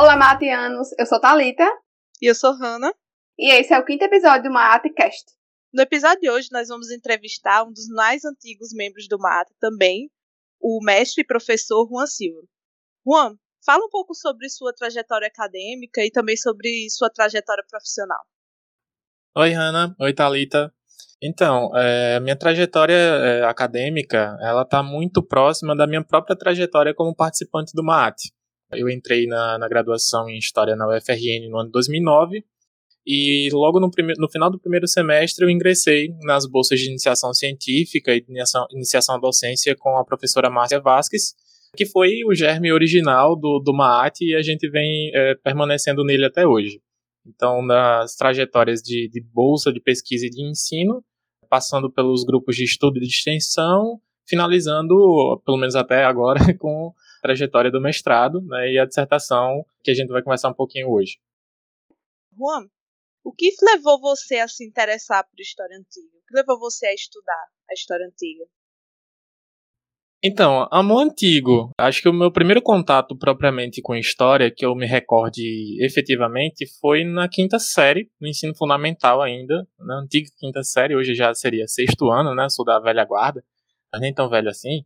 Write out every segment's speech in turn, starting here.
Olá, Matianos! Eu sou Talita E eu sou Hanna. e esse é o quinto episódio do Maatcast. No episódio de hoje, nós vamos entrevistar um dos mais antigos membros do MAT também, o mestre e professor Juan Silva. Juan, fala um pouco sobre sua trajetória acadêmica e também sobre sua trajetória profissional. Oi, Hanna. Oi, Thalita. Então, é, minha trajetória é, acadêmica, ela está muito próxima da minha própria trajetória como participante do MAAT. Eu entrei na, na graduação em História na UFRN no ano de 2009 e logo no, no final do primeiro semestre eu ingressei nas bolsas de iniciação científica e iniciação, iniciação à docência com a professora Márcia Vasques, que foi o germe original do, do MAAT e a gente vem é, permanecendo nele até hoje. Então, nas trajetórias de, de bolsa de pesquisa e de ensino, passando pelos grupos de estudo e de extensão, finalizando, pelo menos até agora, com trajetória do mestrado né, e a dissertação que a gente vai conversar um pouquinho hoje. Juan, o que levou você a se interessar por história antiga? O que levou você a estudar a história antiga? Então, amor antigo. Acho que o meu primeiro contato propriamente com história, que eu me recorde efetivamente, foi na quinta série, no ensino fundamental ainda, na antiga quinta série, hoje já seria sexto ano, né? Sou da velha guarda, mas nem tão velho assim.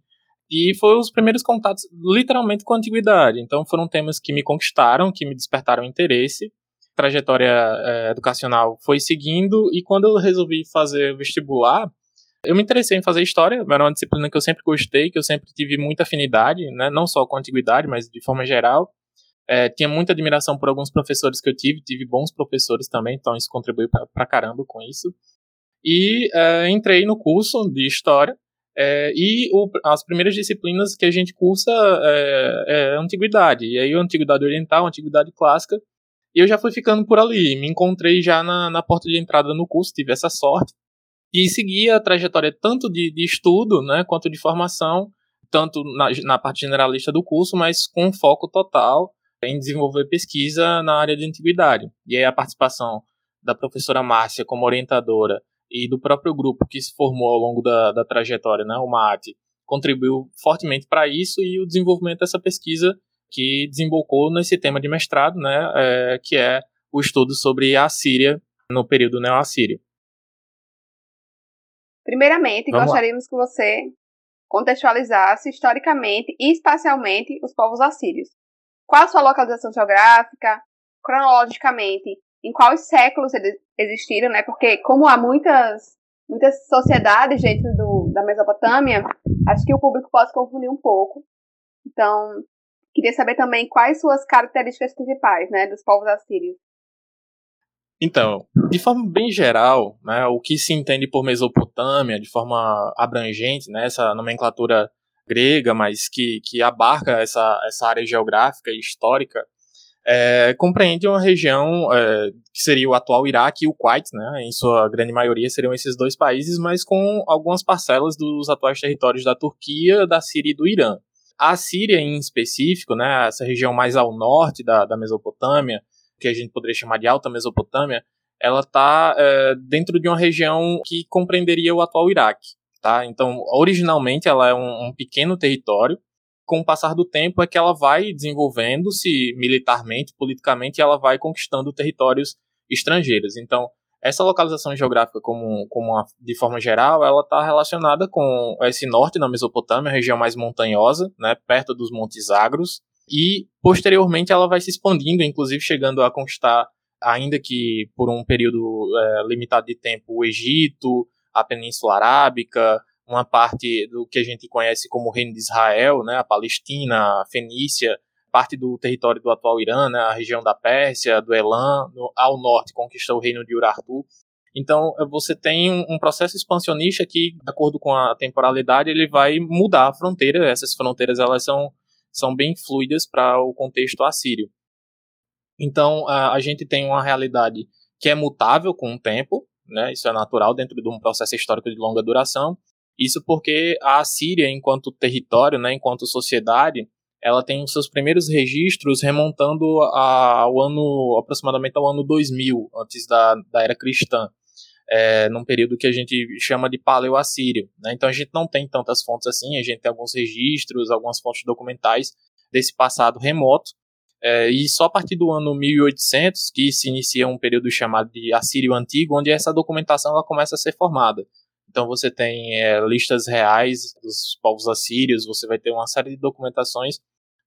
E foi os primeiros contatos, literalmente, com a antiguidade. Então, foram temas que me conquistaram, que me despertaram interesse. Trajetória eh, educacional foi seguindo, e quando eu resolvi fazer vestibular, eu me interessei em fazer história, era uma disciplina que eu sempre gostei, que eu sempre tive muita afinidade, né? não só com a antiguidade, mas de forma geral. É, tinha muita admiração por alguns professores que eu tive, tive bons professores também, então isso contribuiu pra, pra caramba com isso. E é, entrei no curso de história, é, e o, as primeiras disciplinas que a gente cursa é, é antiguidade, e aí antiguidade oriental, antiguidade clássica, e eu já fui ficando por ali, me encontrei já na, na porta de entrada no curso, tive essa sorte, e segui a trajetória tanto de, de estudo né, quanto de formação, tanto na, na, parte generalista do curso, mas com foco total em desenvolver pesquisa na área de antiguidade. E aí a participação da professora Márcia como orientadora e do próprio grupo que se formou ao longo da, da trajetória, né, o MAAT, contribuiu fortemente para isso e o desenvolvimento dessa pesquisa que desembocou nesse tema de mestrado, né, é, que é o estudo sobre a Síria no período neo-assírio. Primeiramente, Vamos lá. gostaríamos que você contextualizasse historicamente e espacialmente os povos assírios. Qual a sua localização geográfica, cronologicamente, em quais séculos eles existiram, né? Porque como há muitas muitas sociedades dentro do, da Mesopotâmia, acho que o público pode confundir um pouco. Então, queria saber também quais suas características principais, né, dos povos assírios. Então, de forma bem geral, né, o que se entende por Mesopotâmia, de forma abrangente, né, essa nomenclatura grega, mas que, que abarca essa, essa área geográfica e histórica, é, compreende uma região é, que seria o atual Iraque e o Kuwait, né, em sua grande maioria seriam esses dois países, mas com algumas parcelas dos atuais territórios da Turquia, da Síria e do Irã. A Síria, em específico, né, essa região mais ao norte da, da Mesopotâmia, que a gente poderia chamar de Alta Mesopotâmia, ela está é, dentro de uma região que compreenderia o atual Iraque. Tá? Então, originalmente, ela é um, um pequeno território. Com o passar do tempo, é que ela vai desenvolvendo-se militarmente, politicamente, e ela vai conquistando territórios estrangeiros. Então, essa localização geográfica, como, como de forma geral, ela está relacionada com esse norte da Mesopotâmia, região mais montanhosa, né, perto dos Montes Agros, e posteriormente ela vai se expandindo, inclusive chegando a conquistar, ainda que por um período é, limitado de tempo, o Egito, a Península Arábica, uma parte do que a gente conhece como Reino de Israel, né, a Palestina, a Fenícia, parte do território do atual Irã, né, a região da Pérsia, do Elam, no, ao norte conquistou o reino de Urartu. Então, você tem um processo expansionista que, de acordo com a temporalidade, ele vai mudar a fronteira. Essas fronteiras elas são são bem fluidas para o contexto assírio. Então, a, a, gente tem uma realidade que é mutável com o tempo, né? isso é natural dentro de um processo histórico de longa duração. Isso porque a Assíria, enquanto território, né, enquanto sociedade, ela tem os seus primeiros registros remontando ao ano, aproximadamente ao ano 2000, antes da, da era cristã. É, num período que a gente chama de paleo-assírio. Né? Então a gente não tem tantas fontes assim, a gente tem alguns registros, algumas fontes documentais desse passado remoto, É, e só a partir do ano 1800 que se inicia um período chamado de Assírio Antigo, onde essa documentação ela começa a ser formada. Então você tem é, listas reais dos povos assírios, você vai ter uma série de documentações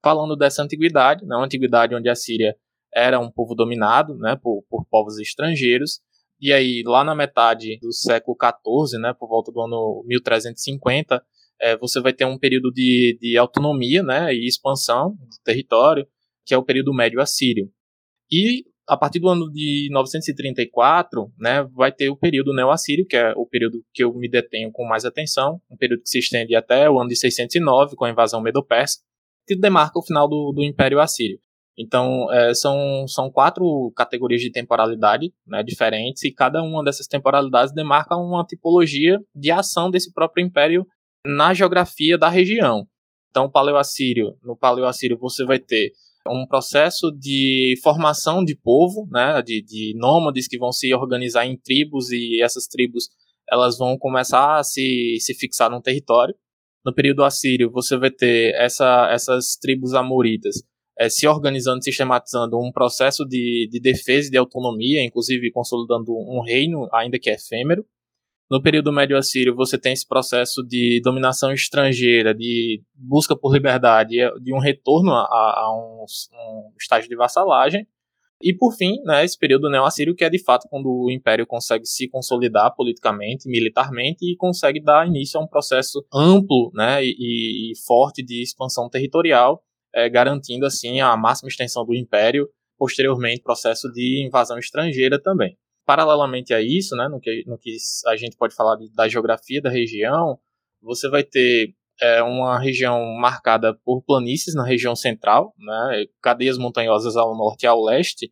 falando dessa antiguidade, né, uma antiguidade onde a Síria era um povo dominado né, por, por povos estrangeiros, e aí lá na metade do século XIV, né, por volta do ano 1350, é, você vai ter um período de, de autonomia né, e expansão do território, que é o período médio assírio. E a partir do ano de 934, né, vai ter o período neo-assírio, que é o período que eu me detenho com mais atenção, um período que se estende até o ano de 609, com a invasão medo-persa, que demarca o final do, do Império Assírio. Então, é, são, são quatro categorias de temporalidade né, diferentes, e cada uma dessas temporalidades demarca uma tipologia de ação desse próprio império na geografia da região. Então, o Paleoassírio, no Paleoassírio você vai ter um processo de formação de povo, né, de, de nômades que vão se organizar em tribos e essas tribos elas vão começar a se, se fixar num território. No período assírio, você vai ter essa, essas tribos amoritas é, se organizando, sistematizando um processo de, de defesa e de autonomia, inclusive consolidando um reino, ainda que efêmero. No período médio assírio, você tem esse processo de dominação estrangeira, de busca por liberdade, de um retorno a, a um, um, estágio de vassalagem. E, por fim, né, esse período neo-assírio, que é de fato quando o império consegue se consolidar politicamente, militarmente, e consegue dar início a um processo amplo né, e, e forte de expansão territorial, é, garantindo assim a máxima extensão do império, posteriormente processo de invasão estrangeira também. Paralelamente a isso, né, no, que, no que a gente pode falar de, da geografia da região, você vai ter é, uma região marcada por planícies na região central, né, cadeias montanhosas ao norte e ao leste,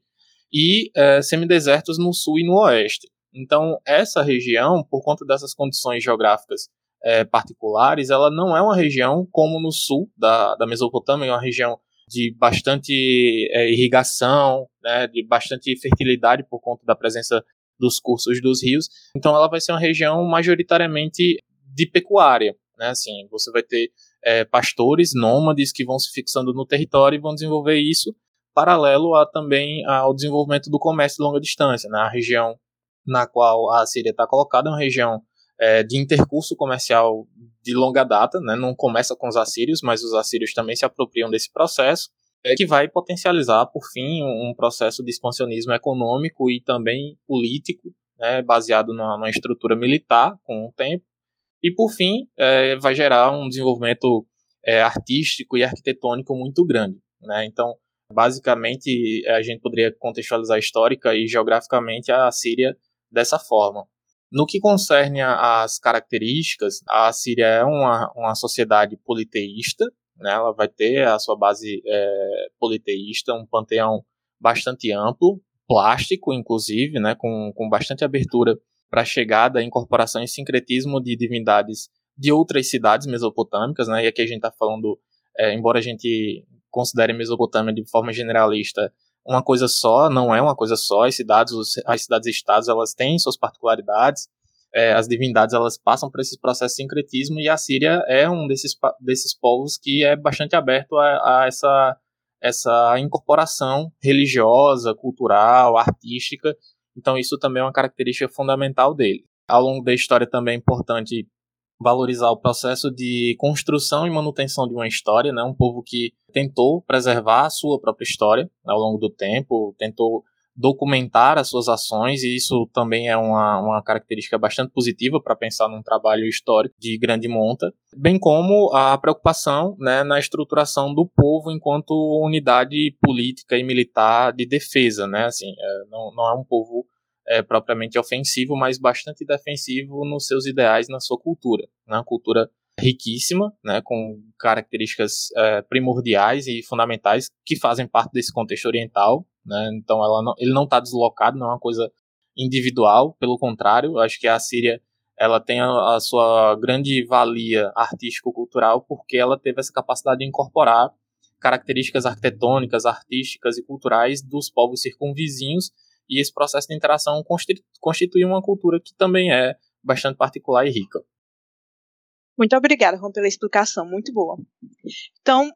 e é, semidesertos no sul e no oeste. Então, essa região, por conta dessas condições geográficas é, particulares, ela não é uma região como no sul da, da Mesopotâmia, é uma região de bastante é, irrigação, né, de bastante fertilidade por conta da presença dos cursos dos rios. Então, ela vai ser uma região majoritariamente de pecuária. Né, assim, você vai ter é, pastores nômades que vão se fixando no território e vão desenvolver isso paralelo a, também ao desenvolvimento do comércio de longa distância. Né, a região na qual a Síria está colocada é uma região é, de intercurso comercial de longa data, né? não começa com os assírios, mas os assírios também se apropriam desse processo, é, que vai potencializar, por fim, um processo de expansionismo econômico e também político, né? baseado numa, numa, estrutura militar com o tempo, e, por fim, é, vai gerar um desenvolvimento é, artístico e arquitetônico muito grande. Né? Então, basicamente, a gente poderia contextualizar histórica e geograficamente a Síria dessa forma. No que concerne às características, a Síria é uma, uma sociedade politeísta, né? ela vai ter a sua base é, politeísta, um panteão bastante amplo, plástico, inclusive, né? com, com bastante abertura para a chegada, incorporação e sincretismo de divindades de outras cidades mesopotâmicas, né? e aqui a gente está falando, é, embora a gente considere Mesopotâmia de forma generalista, uma coisa só, não é uma coisa só. As cidades, as cidades-estados, elas têm suas particularidades. É, as divindades elas passam por esse processo de sincretismo e a Síria é um desses, desses povos que é bastante aberto a, a essa, essa incorporação religiosa, cultural, artística. Então isso também é uma característica fundamental dele. Ao longo da história também é importante valorizar o processo de construção e manutenção de uma história, né? Um povo que tentou preservar a sua própria história ao longo do tempo, tentou documentar as suas ações e isso também é uma, uma característica bastante positiva para pensar num trabalho histórico de grande monta, bem como a preocupação né, na estruturação do povo enquanto unidade política e militar de defesa, né? Assim, é, não, não é um povo é, propriamente ofensivo, mas bastante defensivo nos seus ideais, na sua cultura. Né? Uma cultura riquíssima, né, com características é, primordiais e fundamentais que fazem parte desse contexto oriental. Né? Então não, ele não está deslocado, não é uma coisa individual, pelo contrário, acho que a Síria ela tem a, a sua grande valia artístico-cultural porque ela teve essa capacidade de incorporar características arquitetônicas, artísticas e culturais dos povos circunvizinhos e esse processo de interação constitui uma cultura que também é bastante particular e rica. Muito obrigada, Juan, pela explicação, muito boa. Então,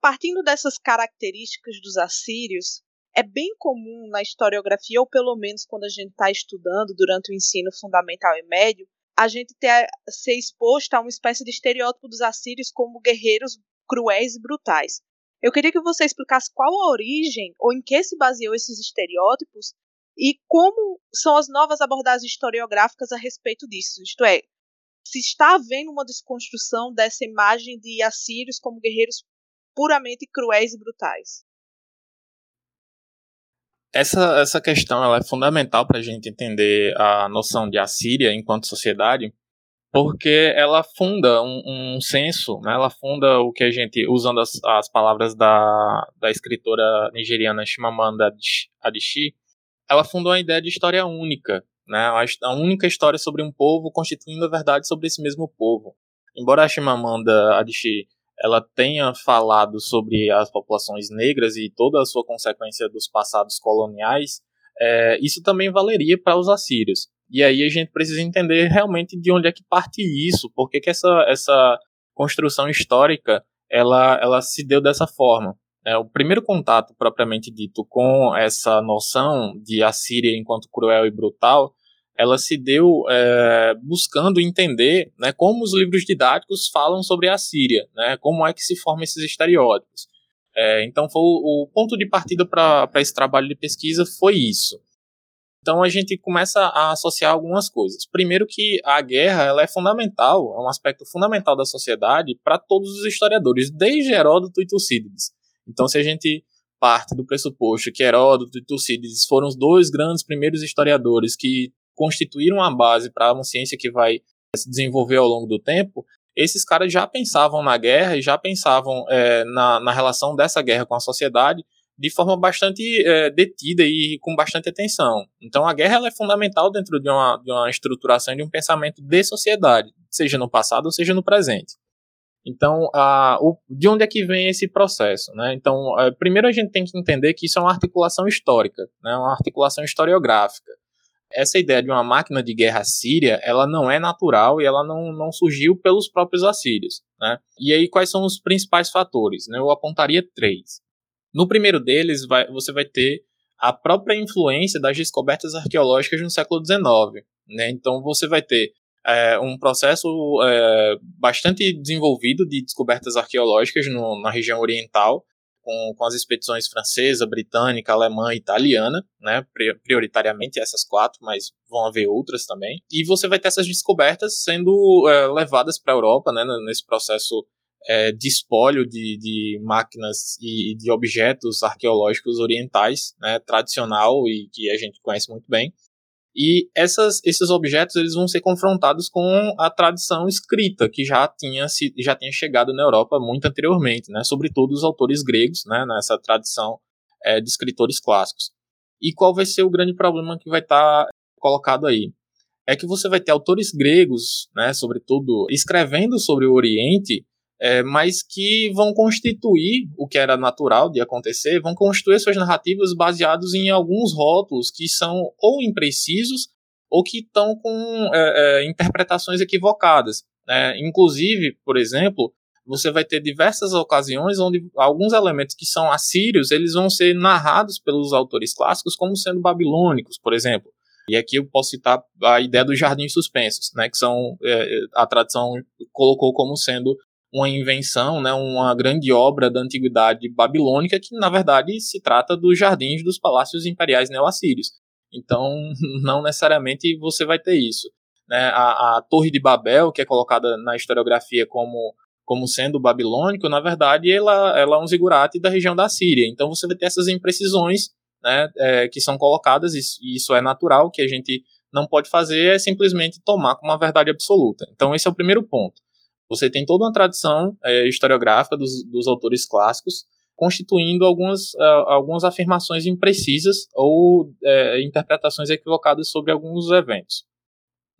partindo dessas características dos assírios, é bem comum na historiografia, ou pelo menos quando a gente está estudando durante o ensino fundamental e médio, a gente ter, ser exposto a uma espécie de estereótipo dos assírios como guerreiros cruéis e brutais. Eu queria que você explicasse qual a origem ou em que se baseou esses estereótipos e como são as novas abordagens historiográficas a respeito disso. Isto é, se está havendo uma desconstrução dessa imagem de assírios como guerreiros puramente cruéis e brutais. Essa, essa questão ela é fundamental para a gente entender a noção de Assíria enquanto sociedade, porque ela funda um, um senso, né? ela funda o que a gente, usando as, as palavras da, da escritora nigeriana Chimamanda Adichie, ela fundou a ideia de história única, né? a única história sobre um povo constituindo a verdade sobre esse mesmo povo. Embora a Chimamanda Adichie ela tenha falado sobre as populações negras e toda a sua consequência dos passados coloniais, é, isso também valeria para os assírios. E aí a gente precisa entender realmente de onde é que parte isso, por que, que essa, essa construção histórica ela, ela se deu dessa forma. É, o primeiro contato propriamente dito com essa noção de Assíria enquanto cruel e brutal ela se deu é, buscando entender né, como os livros didáticos falam sobre a Síria, né, como é que se formam esses estereótipos. É, então, foi o, o, ponto de partida para esse trabalho de pesquisa foi isso. Então, a gente começa a associar algumas coisas. Primeiro que a guerra ela é fundamental, é um aspecto fundamental da sociedade para todos os historiadores, desde Heródoto e Tucídides. Então, se a gente parte do pressuposto que Heródoto e Tucídides foram os dois grandes primeiros historiadores que constituíram a base para uma ciência que vai se desenvolver ao longo do tempo, esses caras já pensavam na guerra e já pensavam é, na, na relação dessa guerra com a sociedade de forma bastante é, detida e com bastante atenção. Então a guerra ela é fundamental dentro de uma, de uma estruturação de um pensamento de sociedade, seja no passado ou seja no presente. Então, a, o, de onde é que vem esse processo? Né? Então, é, primeiro a gente tem que entender que isso é uma articulação histórica, né? uma articulação historiográfica essa ideia de uma máquina de guerra síria, ela não é natural e ela não, não surgiu pelos próprios assírios. Né? E aí, quais são os principais fatores? Né? Eu apontaria três. No primeiro deles, vai, você vai ter a própria influência das descobertas arqueológicas no século XIX. Né? Então, você vai ter é, um processo é, bastante desenvolvido de descobertas arqueológicas no, na região oriental, com, com as expedições francesa, britânica, alemã e italiana, né, prioritariamente essas quatro, mas vão haver outras também. E você vai ter essas descobertas sendo é, levadas para a Europa, né, nesse processo é, de espólio de, de máquinas e de objetos arqueológicos orientais, né, tradicional e que a gente conhece muito bem. E essas, esses objetos eles vão ser confrontados com a tradição escrita que já tinha, se, já tinha chegado na Europa muito anteriormente, né? sobretudo os autores gregos, né? nessa tradição é, de escritores clássicos. E qual vai ser o grande problema que vai estar tá colocado aí? É que você vai ter autores gregos, né, sobretudo, escrevendo sobre o Oriente é, mas que vão constituir o que era natural de acontecer, vão constituir suas narrativas baseados em alguns rótulos que são ou imprecisos ou que estão com é, é, interpretações equivocadas. Né? Inclusive, por exemplo, você vai ter diversas ocasiões onde alguns elementos que são assírios eles vão ser narrados pelos autores clássicos como sendo babilônicos, por exemplo. E aqui eu posso citar a ideia dos jardins suspensos, né, que são é, a tradição colocou como sendo uma invenção, né, uma grande obra da antiguidade babilônica que, na verdade, se trata dos jardins dos palácios imperiais neoassírios. Então, não necessariamente você vai ter isso. Né? A, a Torre de Babel, que é colocada na historiografia como, como sendo babilônico, na verdade, ela, ela é um zigurate da região da Síria. Então, você vai ter essas imprecisões né, é, que são colocadas, e isso é natural, que a gente não pode fazer é simplesmente tomar como uma verdade absoluta. Então, esse é o primeiro ponto. Você tem toda uma tradição é, historiográfica dos, dos, autores clássicos constituindo algumas, uh, algumas afirmações imprecisas ou é, interpretações equivocadas sobre alguns eventos.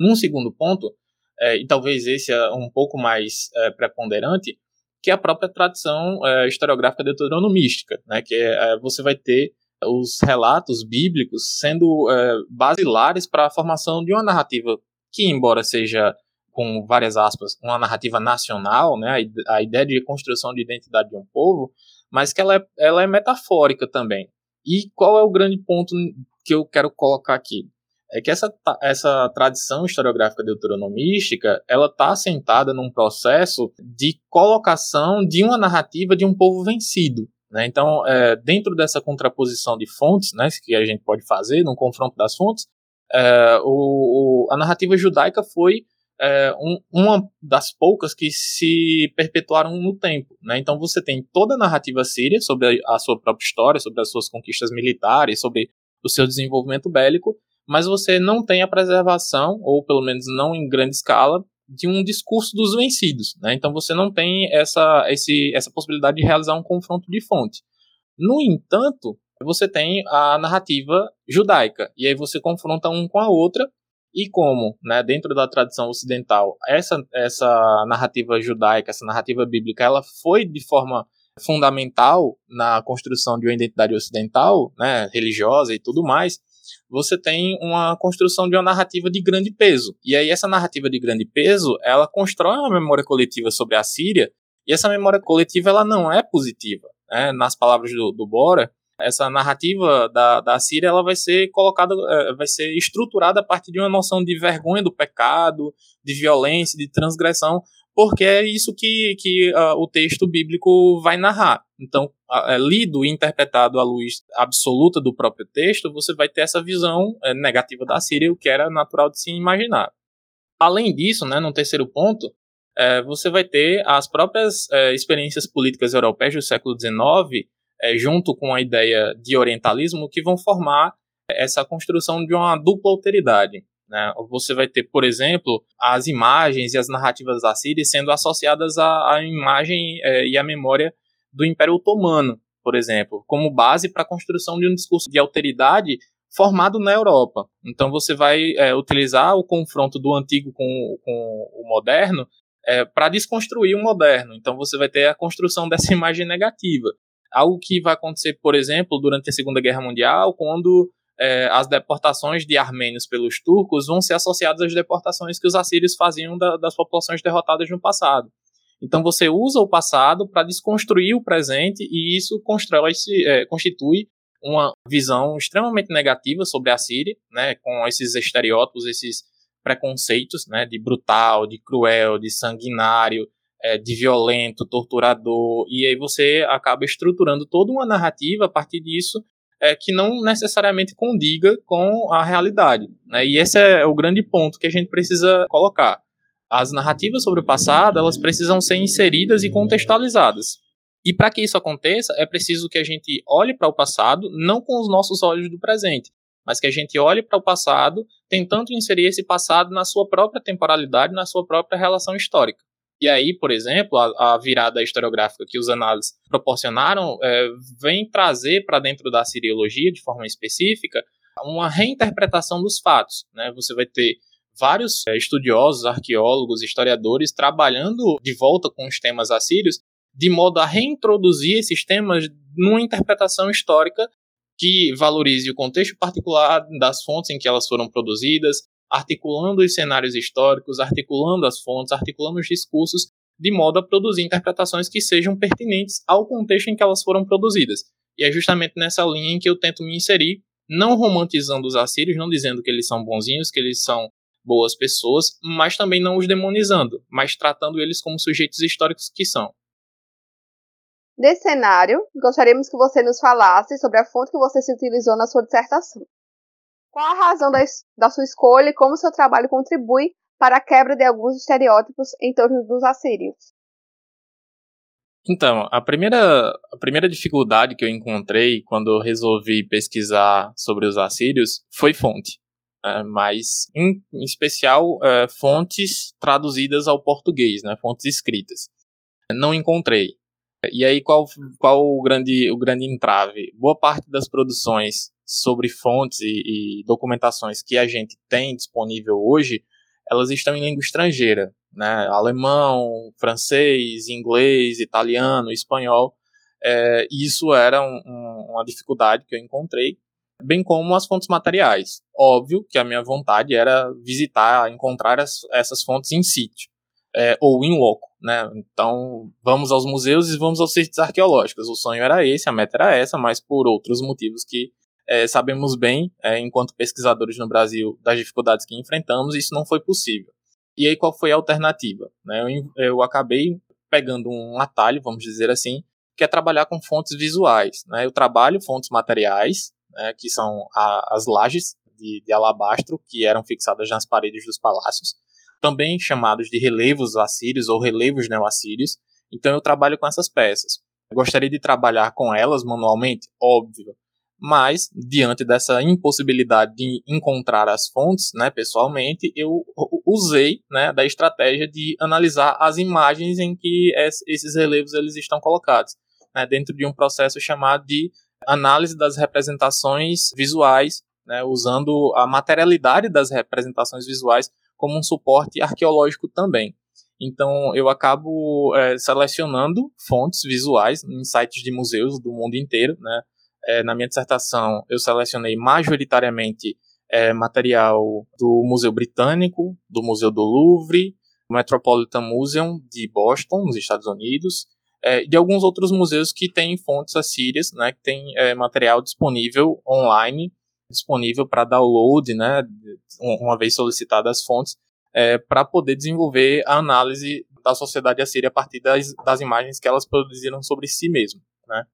Num segundo ponto, é, e talvez esse é um pouco mais é, preponderante, que é a própria tradição é, historiográfica deuteronomística, né, que é, você vai ter os relatos bíblicos sendo basilares para a formação de uma narrativa que, embora seja com várias aspas, uma narrativa nacional, né, a ideia de construção de identidade de um povo, mas que ela é, ela é metafórica também. E qual é o grande ponto que eu quero colocar aqui? É que essa, essa tradição historiográfica deuteronomística, ela está assentada num processo de colocação de uma narrativa de um povo vencido. Né? Então, é, dentro dessa contraposição de fontes, né, que a gente pode fazer, num confronto das fontes, é, o, o, a narrativa judaica foi é, um, uma das poucas que se perpetuaram no tempo. Né? Então você tem toda a narrativa síria sobre a, a, sua própria história, sobre as suas conquistas militares, sobre o seu desenvolvimento bélico, mas você não tem a preservação, ou pelo menos não em grande escala, de um discurso dos vencidos. Né? Então você não tem essa, esse, essa possibilidade de realizar um confronto de fonte. No entanto, você tem a narrativa judaica, e aí você confronta um com a outra, e como, né, dentro da tradição ocidental, essa, essa narrativa judaica, essa narrativa bíblica, ela foi de forma fundamental na construção de uma identidade ocidental, né, religiosa e tudo mais, você tem uma construção de uma narrativa de grande peso. E aí essa narrativa de grande peso, ela constrói uma memória coletiva sobre a Síria, e essa memória coletiva ela não é positiva. Né? Nas palavras do, do Bora, essa narrativa da, da Síria ela vai ser colocada, é, vai ser estruturada a partir de uma noção de vergonha do pecado, de violência, de transgressão, porque é isso que, que uh, o texto bíblico vai narrar. Então, uh, lido e interpretado à luz absoluta do próprio texto, você vai ter essa visão uh, negativa da Síria, o que era natural de se imaginar. Além disso, né, no terceiro ponto, você vai ter as próprias experiências políticas europeias do século XIX é, junto com a ideia de orientalismo, que vão formar essa construção de uma dupla alteridade. Né? Você vai ter, por exemplo, as imagens e as narrativas da Síria sendo associadas à, à imagem é, e à memória do Império Otomano, por exemplo, como base para a construção de um discurso de alteridade formado na Europa. Então você vai é, utilizar o confronto do antigo com, com o moderno é, para desconstruir o moderno. Então você vai ter a construção dessa imagem negativa. Algo que vai acontecer, por exemplo, durante a Segunda Guerra Mundial, quando é, as deportações de armênios pelos turcos vão ser associadas às deportações que os assírios faziam da, das populações derrotadas no passado. Então você usa o passado para desconstruir o presente e isso é, constitui uma visão extremamente negativa sobre a Síria, né, com esses estereótipos, esses preconceitos, né, de brutal, de cruel, de sanguinário, é, de violento, torturador, e aí você acaba estruturando toda uma narrativa a partir disso é, que não necessariamente condiga com a realidade. Né? E esse é o grande ponto que a gente precisa colocar. As narrativas sobre o passado elas precisam ser inseridas e contextualizadas. E para que isso aconteça, é preciso que a gente olhe para o passado não com os nossos olhos do presente, mas que a gente olhe para o passado tentando inserir esse passado na sua própria temporalidade, na sua própria relação histórica. E aí, por exemplo, a, a virada historiográfica que os análises proporcionaram é, vem trazer para dentro da siriologia, de forma específica, uma reinterpretação dos fatos. Né? Você vai ter vários é, estudiosos, arqueólogos, historiadores trabalhando de volta com os temas assírios, de modo a reintroduzir esses temas numa interpretação histórica que valorize o contexto particular das fontes em que elas foram produzidas, articulando os cenários históricos, articulando as fontes, articulando os discursos, de modo a produzir interpretações que sejam pertinentes ao contexto em que elas foram produzidas. E é justamente nessa linha em que eu tento me inserir, não romantizando os assírios, não dizendo que eles são bonzinhos, que eles são boas pessoas, mas também não os demonizando, mas tratando eles como sujeitos históricos que são. Nesse cenário, gostaríamos que você nos falasse sobre a fonte que você se utilizou na sua dissertação. Qual a razão da, da sua escolha e como seu trabalho contribui para a quebra de alguns estereótipos em torno dos assírios? Então, a primeira, a primeira dificuldade que eu encontrei quando eu resolvi pesquisar sobre os assírios foi fonte. É, mas, em, em especial, é, fontes traduzidas ao português, né, fontes escritas. Não encontrei. E aí, qual, qual o, grande, o grande entrave? Boa parte das produções sobre fontes e, e, documentações que a gente tem disponível hoje, elas estão em língua estrangeira, né? Alemão, francês, inglês, italiano, espanhol. É, isso era um, um, uma dificuldade que eu encontrei. bem como as fontes materiais. Óbvio que a minha vontade era visitar, encontrar as, essas fontes em sítio, é, ou em loco, né? Então, vamos aos museus e vamos aos sítios arqueológicos. O sonho era esse, a meta era essa, mas por outros motivos que é, sabemos bem, é, enquanto pesquisadores no Brasil, das dificuldades que enfrentamos, isso não foi possível. E aí, qual foi a alternativa? Né? Eu, eu acabei pegando um atalho, vamos dizer assim, que é trabalhar com fontes visuais. Né? Eu trabalho fontes materiais, né, que são a, as lajes de, de, alabastro que eram fixadas nas paredes dos palácios, também chamados de relevos assírios ou relevos neoassírios. Então eu trabalho com essas peças. Eu gostaria de trabalhar com elas manualmente? Óbvio mas diante dessa impossibilidade de encontrar as fontes, né, pessoalmente, eu usei, né, da estratégia de analisar as imagens em que esses relevos eles estão colocados, né, dentro de um processo chamado de análise das representações visuais, né, usando a materialidade das representações visuais como um suporte arqueológico também. Então, eu acabo é, selecionando fontes visuais em sites de museus do mundo inteiro, né, é, na minha dissertação, eu selecionei majoritariamente é, material do Museu Britânico, do Museu do Louvre, Metropolitan Museum de Boston, nos Estados Unidos, é, de alguns outros museus que têm fontes assírias, né, que têm é, material disponível online, disponível para download, né, uma vez solicitadas as fontes, é, para poder desenvolver a análise da sociedade assíria a partir das, das imagens que elas produziram sobre si mesmo. Né.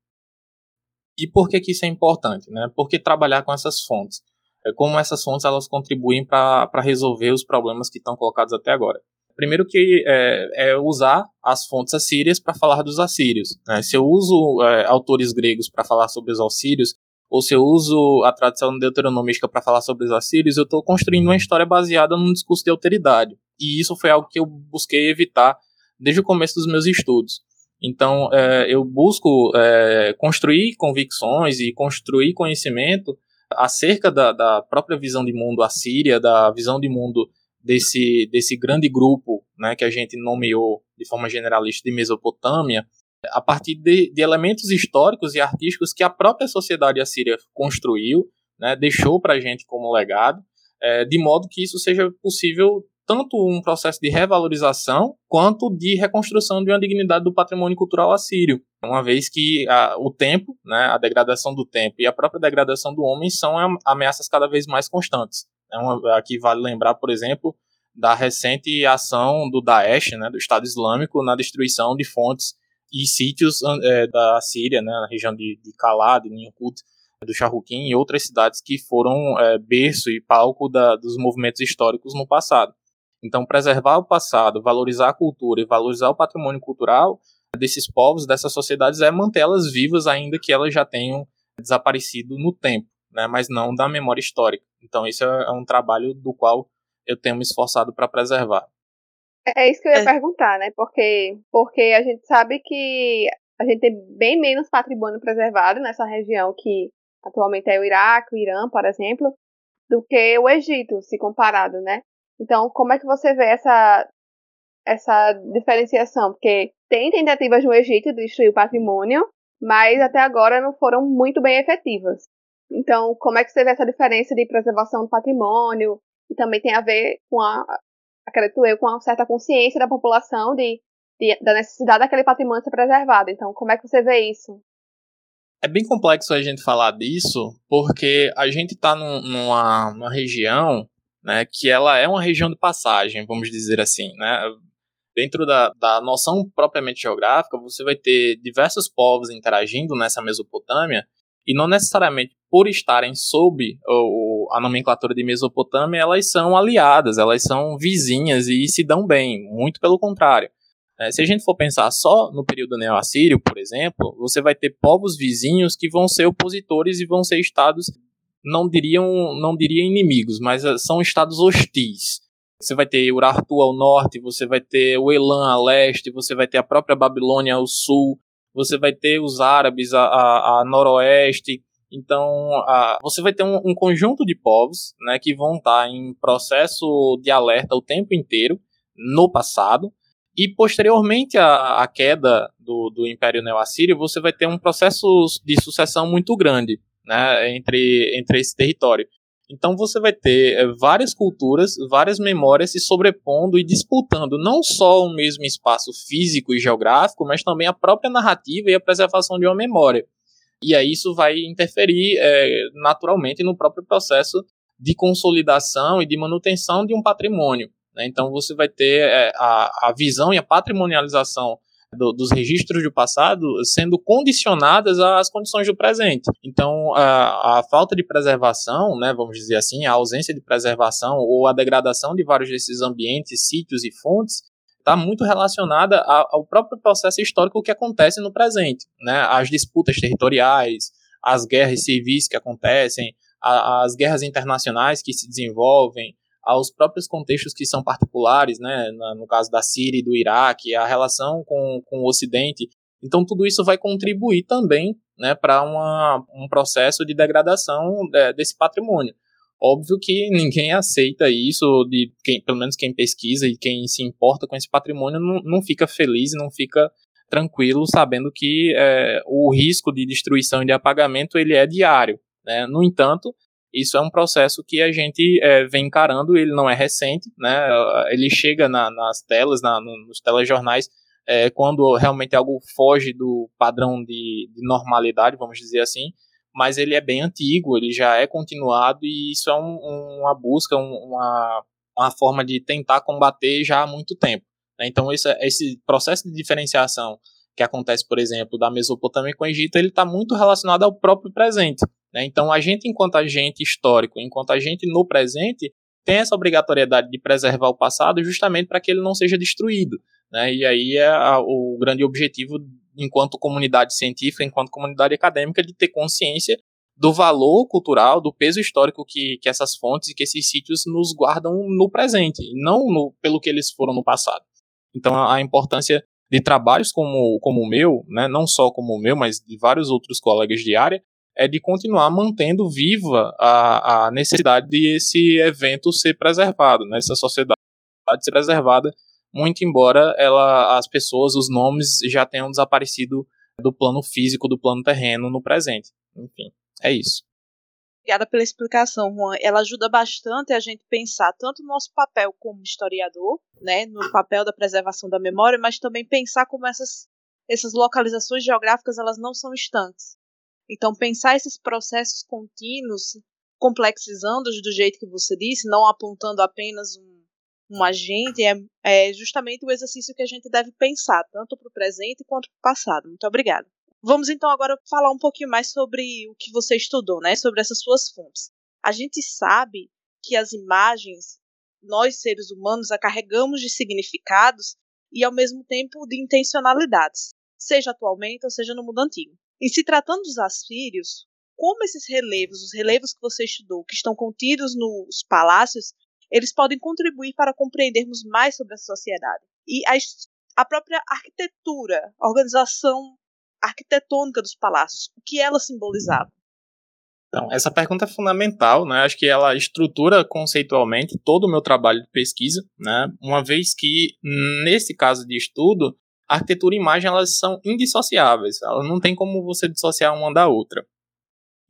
E por que, que isso é importante? Né? Porque trabalhar com essas fontes. É como essas fontes elas contribuem para resolver os problemas que estão colocados até agora. Primeiro que é, é usar as fontes assírias para falar dos assírios. Né? Se eu uso é, autores gregos para falar sobre os assírios, ou se eu uso a tradição deuteronômica para falar sobre os assírios, eu estou construindo uma história baseada num discurso de alteridade. E isso foi algo que eu busquei evitar desde o começo dos meus estudos. Então, é, eu busco é, construir convicções e construir conhecimento acerca da, da, própria visão de mundo assíria, da visão de mundo desse, desse grande grupo né, que a gente nomeou de forma generalista de Mesopotâmia, a partir de, de elementos históricos e artísticos que a própria sociedade assíria construiu, né, deixou para a gente como legado, é, de modo que isso seja possível tanto um processo de revalorização quanto de reconstrução de uma dignidade do patrimônio cultural assírio, uma vez que a, o tempo, né, a degradação do tempo e a própria degradação do homem são ameaças cada vez mais constantes. É uma, aqui vale lembrar, por exemplo, da recente ação do Daesh, né, do Estado Islâmico, na destruição de fontes e sítios é, da Síria, né, na região de, de Kala, de Ninkut, do Charruquim e outras cidades que foram é, berço e palco da, dos movimentos históricos no passado. Então, preservar o passado, valorizar a cultura e valorizar o patrimônio cultural desses povos, dessas sociedades, é mantê-las vivas, ainda que elas já tenham desaparecido no tempo, né, mas não da memória histórica. Então, isso é, é um trabalho do qual eu tenho me esforçado para preservar. É, é isso que eu ia é. perguntar, né? Porque, porque a gente sabe que a gente tem bem menos patrimônio preservado nessa região que atualmente é o Iraque, o Irã, por exemplo, do que o Egito, se comparado, né? Então, como é que você vê essa, essa diferenciação? Porque tem tentativas no Egito de destruir o patrimônio, mas até agora não foram muito bem efetivas. Então, como é que você vê essa diferença de preservação do patrimônio? E também tem a ver com a, acredito eu, com uma certa consciência da população de, de, da necessidade daquele patrimônio ser preservado. Então, como é que você vê isso? É bem complexo a gente falar disso, porque a gente está num, numa, numa região né, que ela é uma região de passagem, vamos dizer assim, né? Dentro da, da noção propriamente geográfica, você vai ter diversos povos interagindo nessa Mesopotâmia, e não necessariamente por estarem sob o, a nomenclatura de Mesopotâmia, elas são aliadas, elas são vizinhas e se dão bem, muito pelo contrário. É, se a gente for pensar só no período neoassírio, por exemplo, você vai ter povos vizinhos que vão ser opositores e vão ser estados não diriam, não diria inimigos, mas eh, são estados hostis. Você vai ter Urartu ao norte, você vai ter o Elam a leste, você vai ter a própria Babilônia ao sul, você vai ter os árabes a, a, a noroeste. Então, a, você vai ter um, um, conjunto de povos né, que vão estar em processo de alerta o tempo inteiro, no passado, e posteriormente à queda do, do Império Neoassírio, você vai ter um processo de sucessão muito grande. Né, entre, entre esse território. Então você vai ter é, várias culturas, várias memórias se sobrepondo e disputando não só o mesmo espaço físico e geográfico, mas também a própria narrativa e a preservação de uma memória. E aí isso vai interferir é, naturalmente no próprio processo de consolidação e de manutenção de um patrimônio. Né? Então você vai ter é, a, a visão e a patrimonialização do, dos registros do passado sendo condicionadas às condições do presente. Então, a, a, falta de preservação, né, vamos dizer assim, a ausência de preservação ou a degradação de vários desses ambientes, sítios e fontes está muito relacionada ao próprio processo histórico que acontece no presente, né, as disputas territoriais, as guerras civis que acontecem, a, as guerras internacionais que se desenvolvem, aos próprios contextos que são particulares, né, no caso da Síria e do Iraque, a relação com, com o Ocidente. Então, tudo isso vai contribuir também né, para um processo de degradação desse patrimônio. Óbvio que ninguém aceita isso, de quem, pelo menos quem pesquisa e quem se importa com esse patrimônio não, não fica feliz, não fica tranquilo sabendo que é, o risco de destruição e de apagamento ele é diário. Né? No entanto, isso é um processo que a gente é, vem encarando, ele não é recente, né? Ele chega na, nas telas, na, nos telejornais, é, quando realmente algo foge do padrão de, de, normalidade, vamos dizer assim, mas ele é bem antigo, ele já é continuado e isso é um, uma busca, um, uma, uma forma de tentar combater já há muito tempo. Né? Então esse, esse processo de diferenciação que acontece, por exemplo, da Mesopotâmia com o Egito, ele está muito relacionado ao próprio presente. Né? Então, a gente, enquanto agente histórico, enquanto agente no presente, tem essa obrigatoriedade de preservar o passado justamente para que ele não seja destruído. Né? E aí é o grande objetivo, enquanto comunidade científica, enquanto comunidade acadêmica, de ter consciência do valor cultural, do peso histórico que, que essas fontes e que esses sítios nos guardam no presente, não no, pelo que eles foram no passado. Então, a, a importância de trabalhos como, como o meu, né, não só como o meu, mas de vários outros colegas de área, é de continuar mantendo viva a, a necessidade de esse evento ser preservado, né, essa sociedade ser preservada, muito embora ela, as pessoas, os nomes já tenham desaparecido do plano físico, do plano terreno no presente. Enfim, é isso. Obrigada pela explicação, Juan. Ela ajuda bastante a gente pensar tanto no nosso papel como historiador, né, no papel da preservação da memória, mas também pensar como essas, essas localizações geográficas elas não são estanques. Então, pensar esses processos contínuos, complexizando do jeito que você disse, não apontando apenas um, um agente, é, é justamente o exercício que a gente deve pensar, tanto para o presente quanto para o passado. Muito obrigada. Vamos então agora falar um pouquinho mais sobre o que você estudou, né? Sobre essas suas fontes. A gente sabe que as imagens, nós seres humanos, a carregamos de significados e ao mesmo tempo de intencionalidades, seja atualmente ou seja no mundo antigo. E se tratando dos assírios, como esses relevos, os relevos que você estudou, que estão contidos nos palácios, eles podem contribuir para compreendermos mais sobre a sociedade. E a, a própria arquitetura, a organização arquitetônica dos palácios, o que ela simbolizava? Então, essa pergunta é fundamental, né? Acho que ela estrutura conceitualmente todo o meu trabalho de pesquisa, né? Uma vez que, nesse caso de estudo, arquitetura e imagem elas são indissociáveis, elas não tem como você dissociar uma da outra.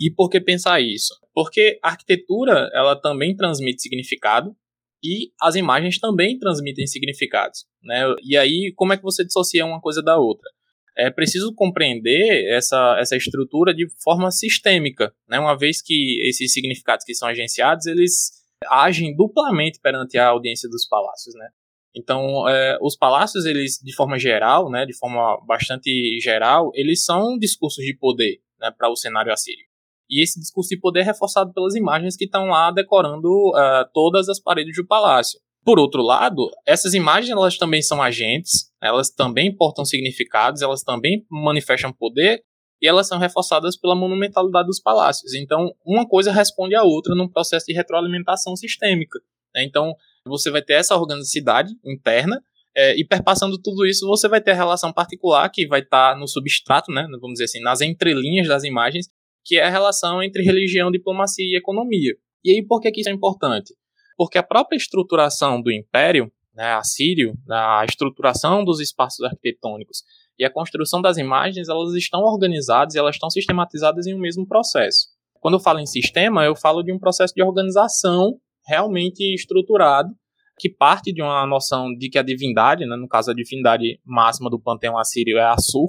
E por que pensar isso? Porque a arquitetura ela também transmite significado e as imagens também transmitem significados, né? E aí como é que você dissocia uma coisa da outra? É preciso compreender essa, essa estrutura de forma sistêmica, né? Uma vez que esses significados que são agenciados eles agem duplamente perante a audiência dos palácios, né? Então, é, os palácios, eles, de forma geral, né, de forma bastante geral, eles são discursos de poder né, para o cenário assírio. E esse discurso de poder é reforçado pelas imagens que estão lá decorando uh, todas as paredes do palácio. Por outro lado, essas imagens elas também são agentes, elas também portam significados, elas também manifestam poder e elas são reforçadas pela monumentalidade dos palácios. Então, uma coisa responde à outra num processo de retroalimentação sistêmica. Né? Então, você vai ter essa organicidade interna, é, e perpassando tudo isso, você vai ter a relação particular que vai estar tá no substrato, né, vamos dizer assim, nas entrelinhas das imagens, que é a relação entre religião, diplomacia e economia. E aí, por que, que isso é importante? Porque a própria estruturação do império né, assírio, a estruturação dos espaços arquitetônicos e a construção das imagens, elas estão organizadas e elas estão sistematizadas em um mesmo processo. Quando eu falo em sistema, eu falo de um processo de organização realmente estruturado, que parte de uma noção de que a divindade, né, no caso a divindade máxima do panteão assírio é Assur.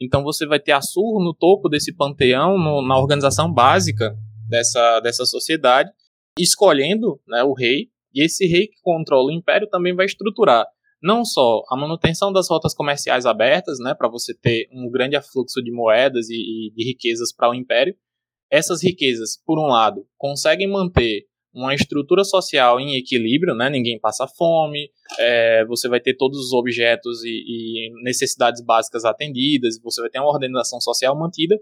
Então você vai ter Assur no topo desse panteão, no, na organização básica dessa, dessa sociedade, escolhendo né, o rei, e esse rei que controla o império também vai estruturar não só a manutenção das rotas comerciais abertas, né, para você ter um grande afluxo de moedas e, e de riquezas para o império. Essas riquezas, por um lado, conseguem manter uma estrutura social em equilíbrio, né? Ninguém passa fome, é, você vai ter todos os objetos e, e, necessidades básicas atendidas, você vai ter uma organização social mantida.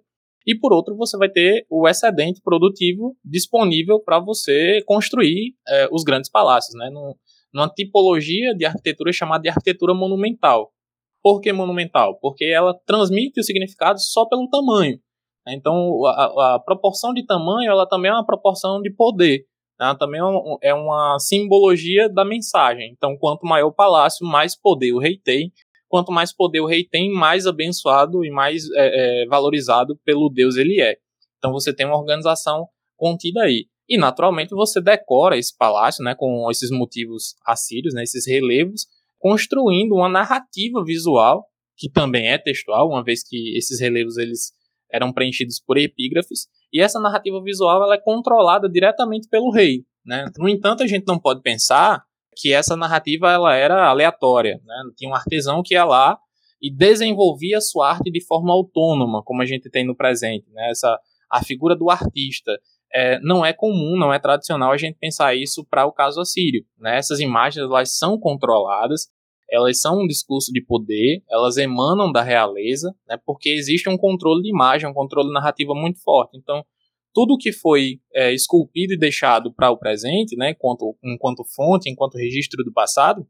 E por outro, você vai ter o excedente produtivo disponível para você construir é, os grandes palácios, né? Num, numa tipologia de arquitetura chamada de arquitetura monumental. Por que monumental? Porque ela transmite o significado só pelo tamanho. Então, a, a proporção de tamanho ela também é uma proporção de poder. Ela também é, é uma simbologia da mensagem. Então, quanto maior o palácio, mais poder o rei tem. Quanto mais poder o rei tem, mais abençoado e mais é, é, valorizado pelo Deus ele é. Então, você tem uma organização contida aí. E naturalmente você decora esse palácio, né, com esses motivos assírios, né, esses relevos, construindo uma narrativa visual que também é textual, uma vez que esses relevos eles eram preenchidos por epígrafes, e essa narrativa visual ela é controlada diretamente pelo rei, né? No entanto, a gente não pode pensar que essa narrativa ela era aleatória, né? Tinha um artesão que ia lá e desenvolvia sua arte de forma autônoma, como a gente tem no presente, né? Essa a figura do artista é, não é comum, não é tradicional a gente pensar isso para o caso assírio. Né? Essas imagens elas são controladas, elas são um discurso de poder, elas emanam da realeza, né? porque existe um controle de imagem, um controle narrativo muito forte. Então, tudo que foi é, esculpido e deixado para o presente, né, enquanto, enquanto fonte, enquanto registro do passado,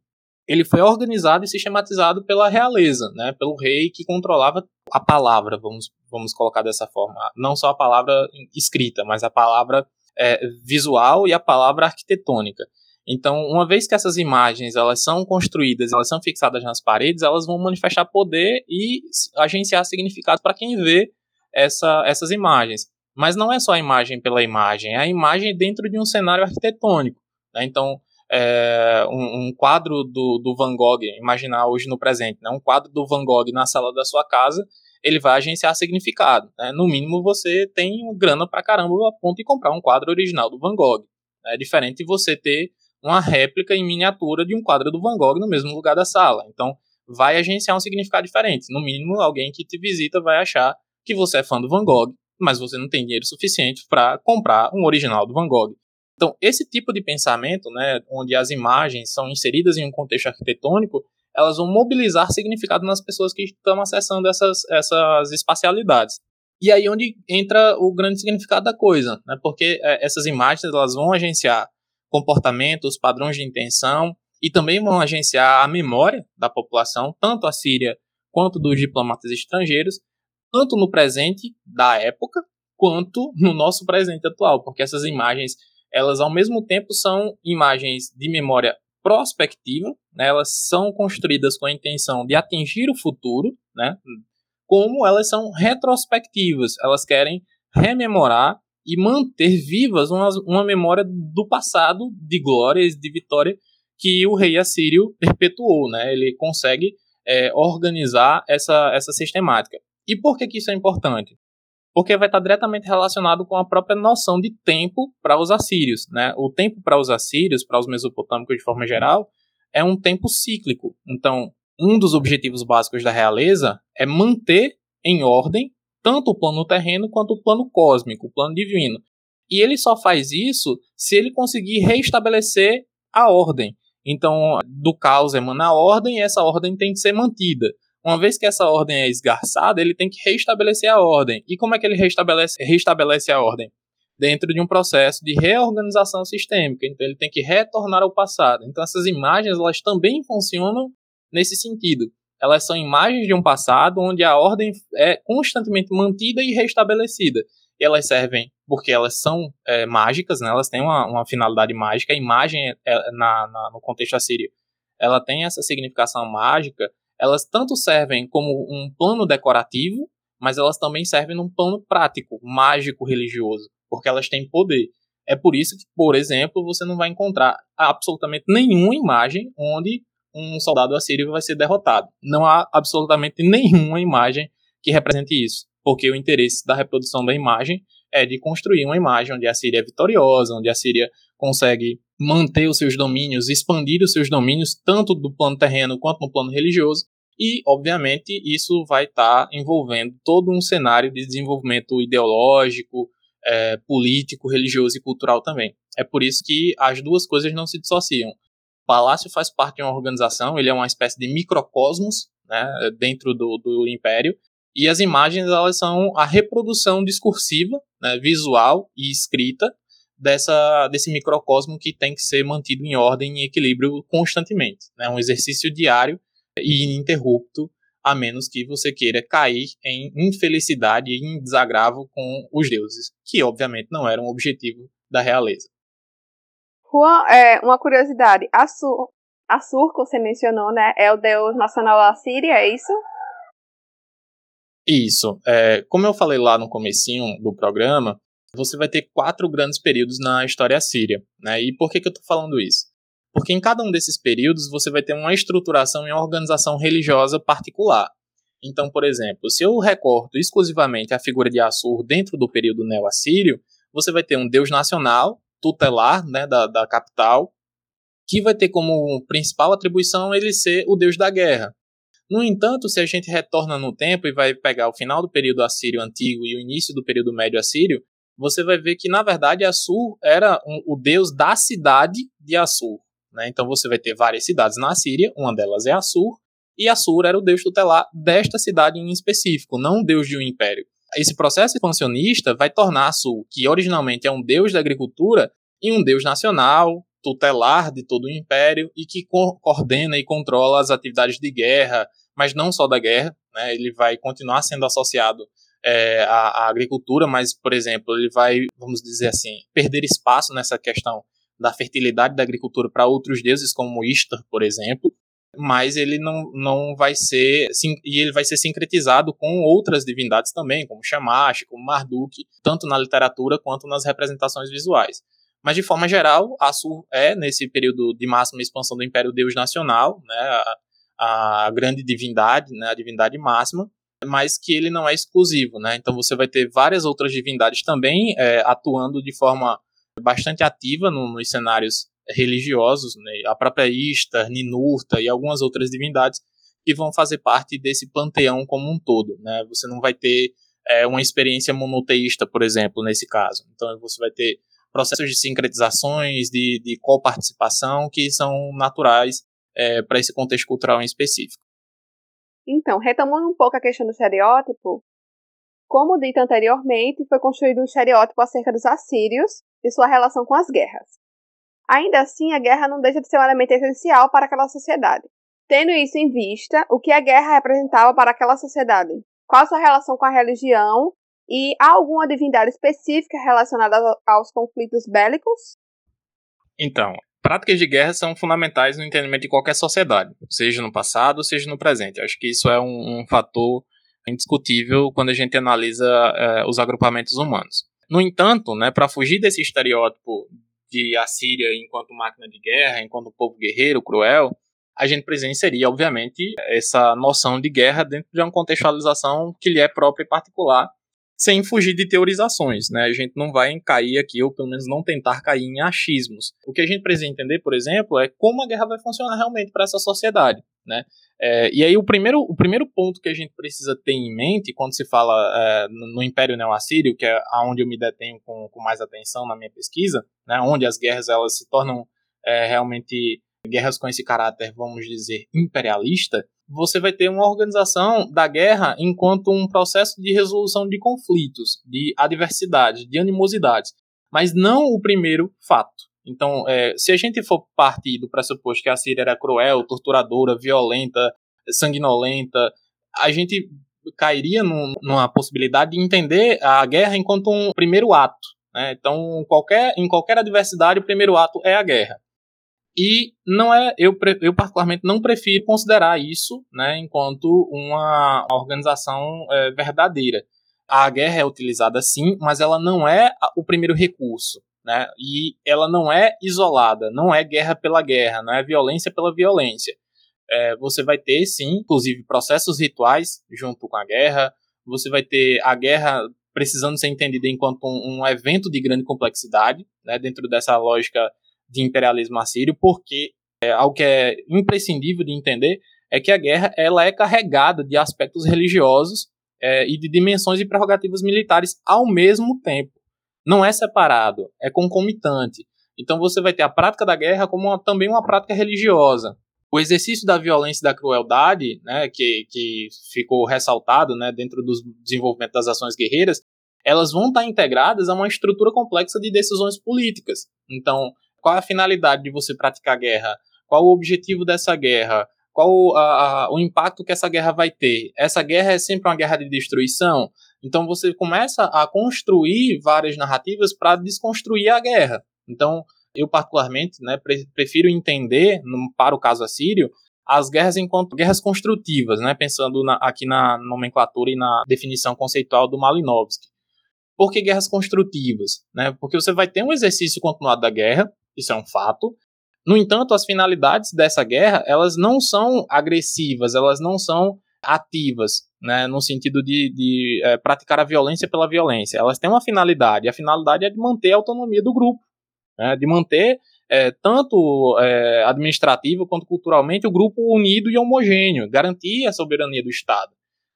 ele foi organizado e sistematizado pela realeza, né, pelo rei que controlava a palavra, vamos, vamos colocar dessa forma. Não só a palavra escrita, mas a palavra é, visual e a palavra arquitetônica. Então, uma vez que essas imagens elas são construídas, elas são fixadas nas paredes, elas vão manifestar poder e agenciar significado para quem vê essa, essas imagens. Mas não é só a imagem pela imagem, é a imagem dentro de um cenário arquitetônico. Né? Então, é, um, um, quadro do, do Van Gogh, imaginar hoje no presente, né, um quadro do Van Gogh na sala da sua casa, ele vai agenciar significado. Né? No mínimo, você tem grana pra caramba a ponto de comprar um quadro original do Van Gogh. É diferente você ter uma réplica em miniatura de um quadro do Van Gogh no mesmo lugar da sala. Então, vai agenciar um significado diferente. No mínimo, alguém que te visita vai achar que você é fã do Van Gogh, mas você não tem dinheiro suficiente para comprar um original do Van Gogh. Então, esse tipo de pensamento, né, onde as imagens são inseridas em um contexto arquitetônico, elas vão mobilizar significado nas pessoas que estão acessando essas, essas espacialidades. E aí onde entra o grande significado da coisa, né, porque é, essas imagens elas vão agenciar comportamentos, padrões de intenção e também vão agenciar a memória da população, tanto a síria quanto dos diplomatas estrangeiros, tanto no presente da época quanto no nosso presente atual, porque essas imagens elas ao mesmo tempo são imagens de memória prospectiva, né? elas são construídas com a intenção de atingir o futuro, né? como elas são retrospectivas, elas querem rememorar e manter vivas uma, uma memória do passado de glórias, de vitória que o rei assírio perpetuou, né? Ele consegue é, organizar essa, essa sistemática. E por que, que isso é importante? porque vai estar diretamente relacionado com a própria noção de tempo para os assírios. Né? O tempo para os assírios, para os mesopotâmicos de forma geral, é um tempo cíclico. Então, um dos objetivos básicos da realeza é manter em ordem tanto o plano terreno quanto o plano cósmico, o plano divino. E ele só faz isso se ele conseguir reestabelecer a ordem. Então, do caos emana a ordem e essa ordem tem que ser mantida. Uma vez que essa ordem é esgarçada, ele tem que reestabelecer a ordem. E como é que ele reestabelece, reestabelece a ordem? Dentro de um processo de reorganização sistêmica. Então ele tem que retornar ao passado. Então essas imagens elas também funcionam nesse sentido. Elas são imagens de um passado onde a ordem é constantemente mantida e restabelecida. E elas servem porque elas são é, mágicas, né? elas têm uma, uma finalidade mágica. A imagem, é, na, na, no contexto assírio, ela tem essa significação mágica elas tanto servem como um plano decorativo, mas elas também servem num plano prático, mágico, religioso. porque elas têm poder. É por isso que, por exemplo, você não vai encontrar absolutamente nenhuma imagem onde um soldado assírio vai ser derrotado. Não há absolutamente nenhuma imagem que represente isso, porque o interesse da reprodução da imagem é de construir uma imagem onde a Síria é vitoriosa, onde a Síria consegue manter os seus domínios, expandir os seus domínios, tanto do plano terreno quanto no plano religioso, e, obviamente, isso vai estar tá envolvendo todo um cenário de desenvolvimento ideológico, é, político, religioso e cultural também. É por isso que as duas coisas não se dissociam. Palácio faz parte de uma organização, ele é uma espécie de microcosmos né, dentro do, do império, e as imagens elas são a reprodução discursiva, né, visual e escrita dessa, desse microcosmo que tem que ser mantido em ordem e equilíbrio constantemente. É né, um exercício diário e ininterrupto, a menos que você queira cair em infelicidade e em desagravo com os deuses, que obviamente não era um objetivo da realeza. Juan, é, uma curiosidade, Assur, que você mencionou, né, é o deus nacional da Síria, é isso? Isso. É, como eu falei lá no comecinho do programa, você vai ter quatro grandes períodos na história síria. Né? E por que, que eu estou falando isso? Porque em cada um desses períodos você vai ter uma estruturação e uma organização religiosa particular. Então, por exemplo, se eu recorto exclusivamente a figura de Assur dentro do período neo-assírio, você vai ter um deus nacional, tutelar né, da, da capital, que vai ter como principal atribuição ele ser o deus da guerra. No entanto, se a gente retorna no tempo e vai pegar o final do período assírio antigo e o início do período médio assírio, você vai ver que, na verdade, Assur era um, o deus da cidade de Assur. Né? Então você vai ter várias cidades na Síria, uma delas é Assur, e Assur era o deus tutelar desta cidade em específico, não o deus de um império. Esse processo expansionista vai tornar Assur, que originalmente é um deus da agricultura, em um deus nacional, tutelar de todo o império e que co coordena e controla as atividades de guerra, mas não só da guerra, né? ele vai continuar sendo associado é, à, à agricultura, mas, por exemplo, ele vai, vamos dizer assim, perder espaço nessa questão da fertilidade da agricultura para outros deuses, como Ishtar, por exemplo, mas ele não, não vai ser, e ele vai ser sincretizado com outras divindades também, como Shamash, como Marduk, tanto na literatura quanto nas representações visuais. Mas de forma geral, Assur é, nesse período de máxima expansão do Império Deus Nacional, né, a, a grande divindade, né, a divindade máxima, mas que ele não é exclusivo. Né? Então você vai ter várias outras divindades também é, atuando de forma bastante ativa no, nos cenários religiosos, né? a própria Ishtar, Ninurta e algumas outras divindades que vão fazer parte desse panteão como um todo. Né? Você não vai ter é, uma experiência monoteísta, por exemplo, nesse caso. Então você vai ter processos de sincretizações, de, de coparticipação que são naturais é, para esse contexto cultural em específico. Então, retomando um pouco a questão do estereótipo, como dito anteriormente, foi construído um estereótipo acerca dos assírios e sua relação com as guerras. Ainda assim, a guerra não deixa de ser um elemento essencial para aquela sociedade. Tendo isso em vista, o que a guerra representava para aquela sociedade? Qual sua relação com a religião? E há alguma divindade específica relacionada aos conflitos bélicos? Então, práticas de guerra são fundamentais no entendimento de qualquer sociedade, seja no passado, seja no presente. Acho que isso é um, um fator indiscutível quando a gente analisa é, os agrupamentos humanos. No entanto, né, para fugir desse estereótipo de Assíria enquanto máquina de guerra, enquanto povo guerreiro, cruel, a gente inserir, obviamente, essa noção de guerra dentro de uma contextualização que lhe é própria e particular, sem fugir de teorizações. Né? A gente não vai cair aqui, ou pelo menos não tentar cair em achismos. O que a gente precisa entender, por exemplo, é como a guerra vai funcionar realmente para essa sociedade. Né? É, e aí o primeiro, o primeiro ponto que a gente precisa ter em mente quando se fala é, no Império Neo-Assírio, que é aonde eu me detenho com, com mais atenção na minha pesquisa, né, onde as guerras elas se tornam é, realmente guerras com esse caráter, vamos dizer, imperialista, você vai ter uma organização da guerra enquanto um processo de resolução de conflitos, de adversidades, de animosidades, mas não o primeiro fato. Então, é, se a gente for partir do pressuposto que a Síria era cruel, torturadora, violenta, sanguinolenta, a gente cairia num, numa possibilidade de entender a guerra enquanto um primeiro ato. Né? Então, qualquer, em qualquer adversidade, o primeiro ato é a guerra. E não é, eu, eu particularmente não prefiro considerar isso né, enquanto uma organização é, verdadeira. a guerra é utilizada sim, mas ela não é o primeiro recurso. Né? E ela não é isolada, não é guerra pela guerra, não é violência pela violência. É, você vai ter, sim, inclusive, processos rituais junto com a guerra, você vai ter a guerra precisando ser entendida enquanto um, um evento de grande complexidade, né, dentro dessa lógica de imperialismo assírio, porque é, algo que é imprescindível de entender é que a guerra ela é carregada de aspectos religiosos é, e de dimensões e prerrogativas militares ao mesmo tempo. Não é separado, é concomitante. Então você vai ter a prática da guerra como uma, também uma prática religiosa. O exercício da violência e da crueldade, né, que, que ficou ressaltado né, dentro do desenvolvimento das ações guerreiras, elas vão estar integradas a uma estrutura complexa de decisões políticas. Então, qual a finalidade de você praticar guerra? Qual o objetivo dessa guerra? Qual a, a, o impacto que essa guerra vai ter? Essa guerra é sempre uma guerra de destruição? Então você começa a construir várias narrativas para desconstruir a guerra. Então, eu particularmente né, prefiro entender, para o caso assírio, as guerras enquanto guerras construtivas, né, pensando na, aqui na nomenclatura e na definição conceitual do Malinowski. Por que guerras construtivas? Né? Porque você vai ter um exercício continuado da guerra, isso é um fato, no entanto, as finalidades dessa guerra, elas não são agressivas, elas não são ativas, né, no sentido de, de é, praticar a violência pela violência. Elas têm uma finalidade, e a finalidade é de manter a autonomia do grupo, né, de manter é, tanto é, administrativo quanto culturalmente o grupo unido e homogêneo, garantir a soberania do Estado.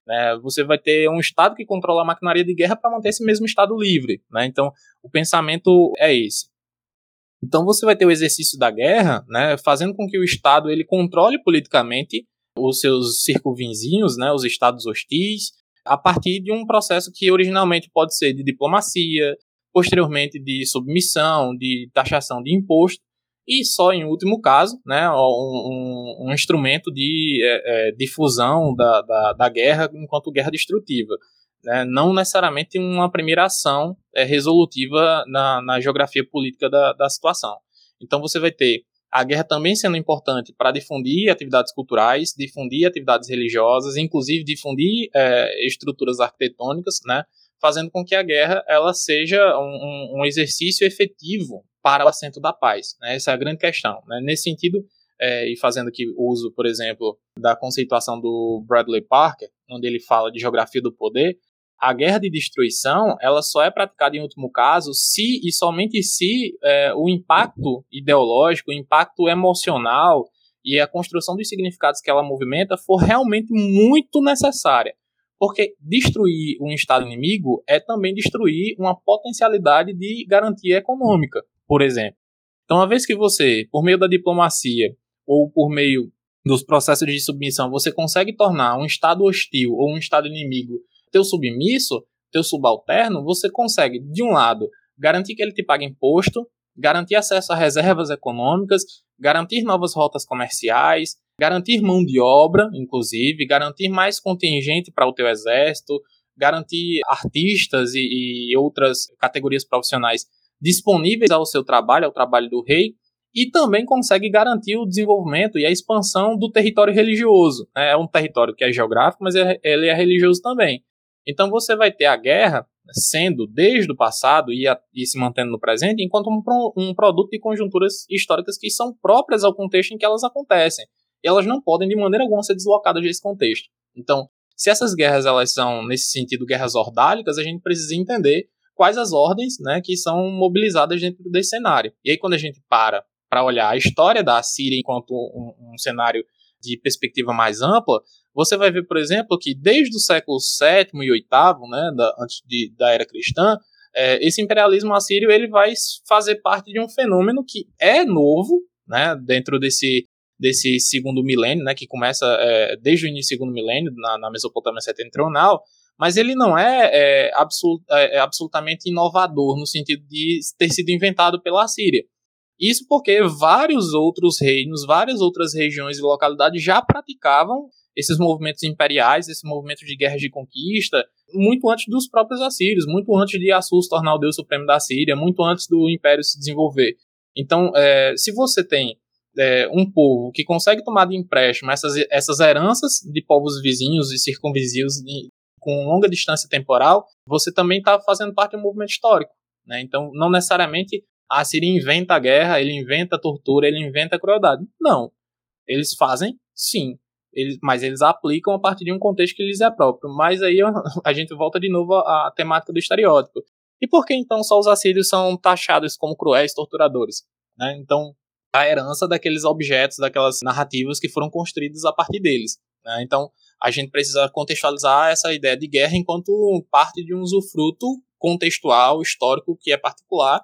Né, você vai ter um Estado que controla a maquinaria de guerra para manter esse mesmo Estado livre. Né, então, o pensamento é esse. Então você vai ter o exercício da guerra, né, fazendo com que o Estado ele controle politicamente os seus circunvizinhos, né, os estados hostis, a partir de um processo que originalmente pode ser de diplomacia, posteriormente de submissão, de taxação de imposto, e só em último caso, né, um, um, um instrumento de é, é, difusão da, da, da guerra enquanto guerra destrutiva né, não necessariamente uma primeira ação é, resolutiva na, na geografia política da, da situação. Então você vai ter a guerra também sendo importante para difundir atividades culturais, difundir atividades religiosas, inclusive difundir é, estruturas arquitetônicas, né, fazendo com que a guerra ela seja um, um exercício efetivo para o assento da paz. Né, essa é a grande questão. Né. Nesse sentido, é, e fazendo aqui uso, por exemplo, da conceituação do Bradley Parker, onde ele fala de geografia do poder, a guerra de destruição ela só é praticada em último caso se e somente se é, o impacto ideológico, o impacto emocional e a construção dos significados que ela movimenta for realmente muito necessária. Porque destruir um Estado inimigo é também destruir uma potencialidade de garantia econômica, por exemplo. Então, uma vez que você, por meio da diplomacia ou por meio dos processos de submissão, você consegue tornar um Estado hostil ou um Estado inimigo teu submisso, teu subalterno, você consegue, de um lado, garantir que ele te pague imposto, garantir acesso a reservas econômicas, garantir novas rotas comerciais, garantir mão de obra, inclusive, garantir mais contingente para o teu exército, garantir artistas e, e, outras categorias profissionais disponíveis ao seu trabalho, ao trabalho do rei, e também consegue garantir o desenvolvimento e a expansão do território religioso. É um território que é geográfico, mas é, ele é religioso também. Então você vai ter a guerra sendo desde o passado e, a, e se mantendo no presente enquanto um, um, produto de conjunturas históricas que são próprias ao contexto em que elas acontecem. E elas não podem de maneira alguma ser deslocadas desse contexto. Então, se essas guerras elas são nesse sentido guerras ordálicas, a gente precisa entender quais as ordens, né, que são mobilizadas dentro desse cenário. E aí quando a gente para para olhar a história da Síria enquanto um, um cenário de perspectiva mais ampla, você vai ver, por exemplo, que desde o século VII e VIII, né, da, antes de, da era cristã, é, esse imperialismo assírio ele vai fazer parte de um fenômeno que é novo, né, dentro desse, desse segundo milênio, né, que começa é, desde o início do segundo milênio, na, na Mesopotâmia setentrional, mas ele não é, é, absolut, é, é absolutamente inovador no sentido de ter sido inventado pela Assíria. Isso porque vários outros reinos, várias outras regiões e localidades já praticavam esses movimentos imperiais, esses movimentos de guerras de conquista, muito antes dos próprios assírios, muito antes de Assur se tornar o deus supremo da Síria, muito antes do império se desenvolver. Então, é, se você tem é, um povo que consegue tomar de empréstimo essas, essas heranças de povos vizinhos e circunvizinhos, com longa distância temporal, você também está fazendo parte de um movimento histórico. Né? Então, não necessariamente a Síria inventa a guerra, ele inventa a tortura, ele inventa a crueldade. Não. Eles fazem, sim. Eles, mas eles aplicam a partir de um contexto que lhes é próprio. Mas aí a gente volta de novo à, temática do estereótipo. E por que então só os assírios são taxados como cruéis torturadores? Né? Então, a herança daqueles objetos, daquelas narrativas que foram construídas a partir deles. Né? Então, a gente precisa contextualizar essa ideia de guerra enquanto parte de um usufruto contextual, histórico, que é particular,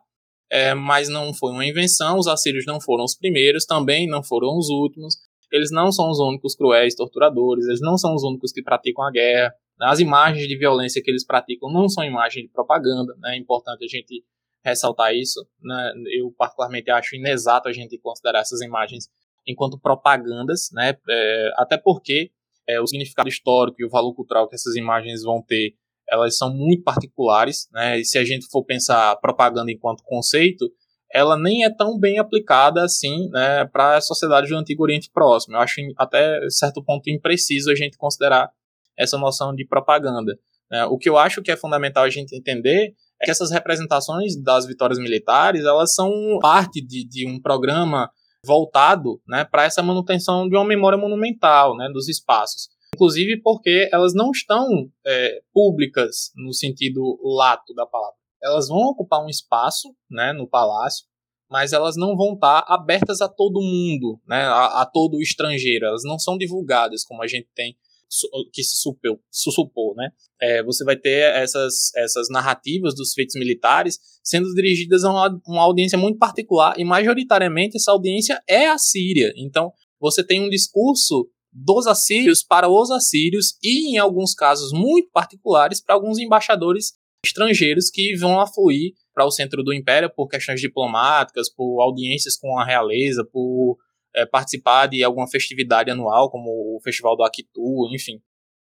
é, mas não foi uma invenção. Os assírios não foram os primeiros, também não foram os últimos. Eles não são os únicos cruéis torturadores, eles não são os únicos que praticam a guerra. As imagens de violência que eles praticam não são imagens de propaganda, né? é importante a gente ressaltar isso. Né? Eu, particularmente, acho inexato a gente considerar essas imagens enquanto propagandas, né? É, até porque é, o significado histórico e o valor cultural que essas imagens vão ter, elas são muito particulares, né? E se a gente for pensar propaganda enquanto conceito, ela nem é tão bem aplicada assim né, para a sociedade do Antigo Oriente Próximo. Eu acho até certo ponto impreciso a gente considerar essa noção de propaganda. Né? O que eu acho que é fundamental a gente entender é que essas representações das vitórias militares elas são parte de, de um programa voltado né, para essa manutenção de uma memória monumental né, dos espaços. Inclusive porque elas não estão é, públicas no sentido lato da palavra. Elas vão ocupar um espaço né, no palácio, mas elas não vão estar abertas a todo mundo, né, a, a todo estrangeiro. Elas não são divulgadas como a gente tem que se supeu, supor, né? É, você vai ter essas, essas narrativas dos feitos militares sendo dirigidas a uma, uma audiência muito particular e majoritariamente essa audiência é a Síria. Então você tem um discurso dos assírios para os assírios e, em alguns casos muito particulares, para alguns embaixadores estrangeiros que vão afluir para o centro do império por questões diplomáticas, por audiências com a realeza, por é, participar de alguma festividade anual, como o Festival do Akitu, enfim.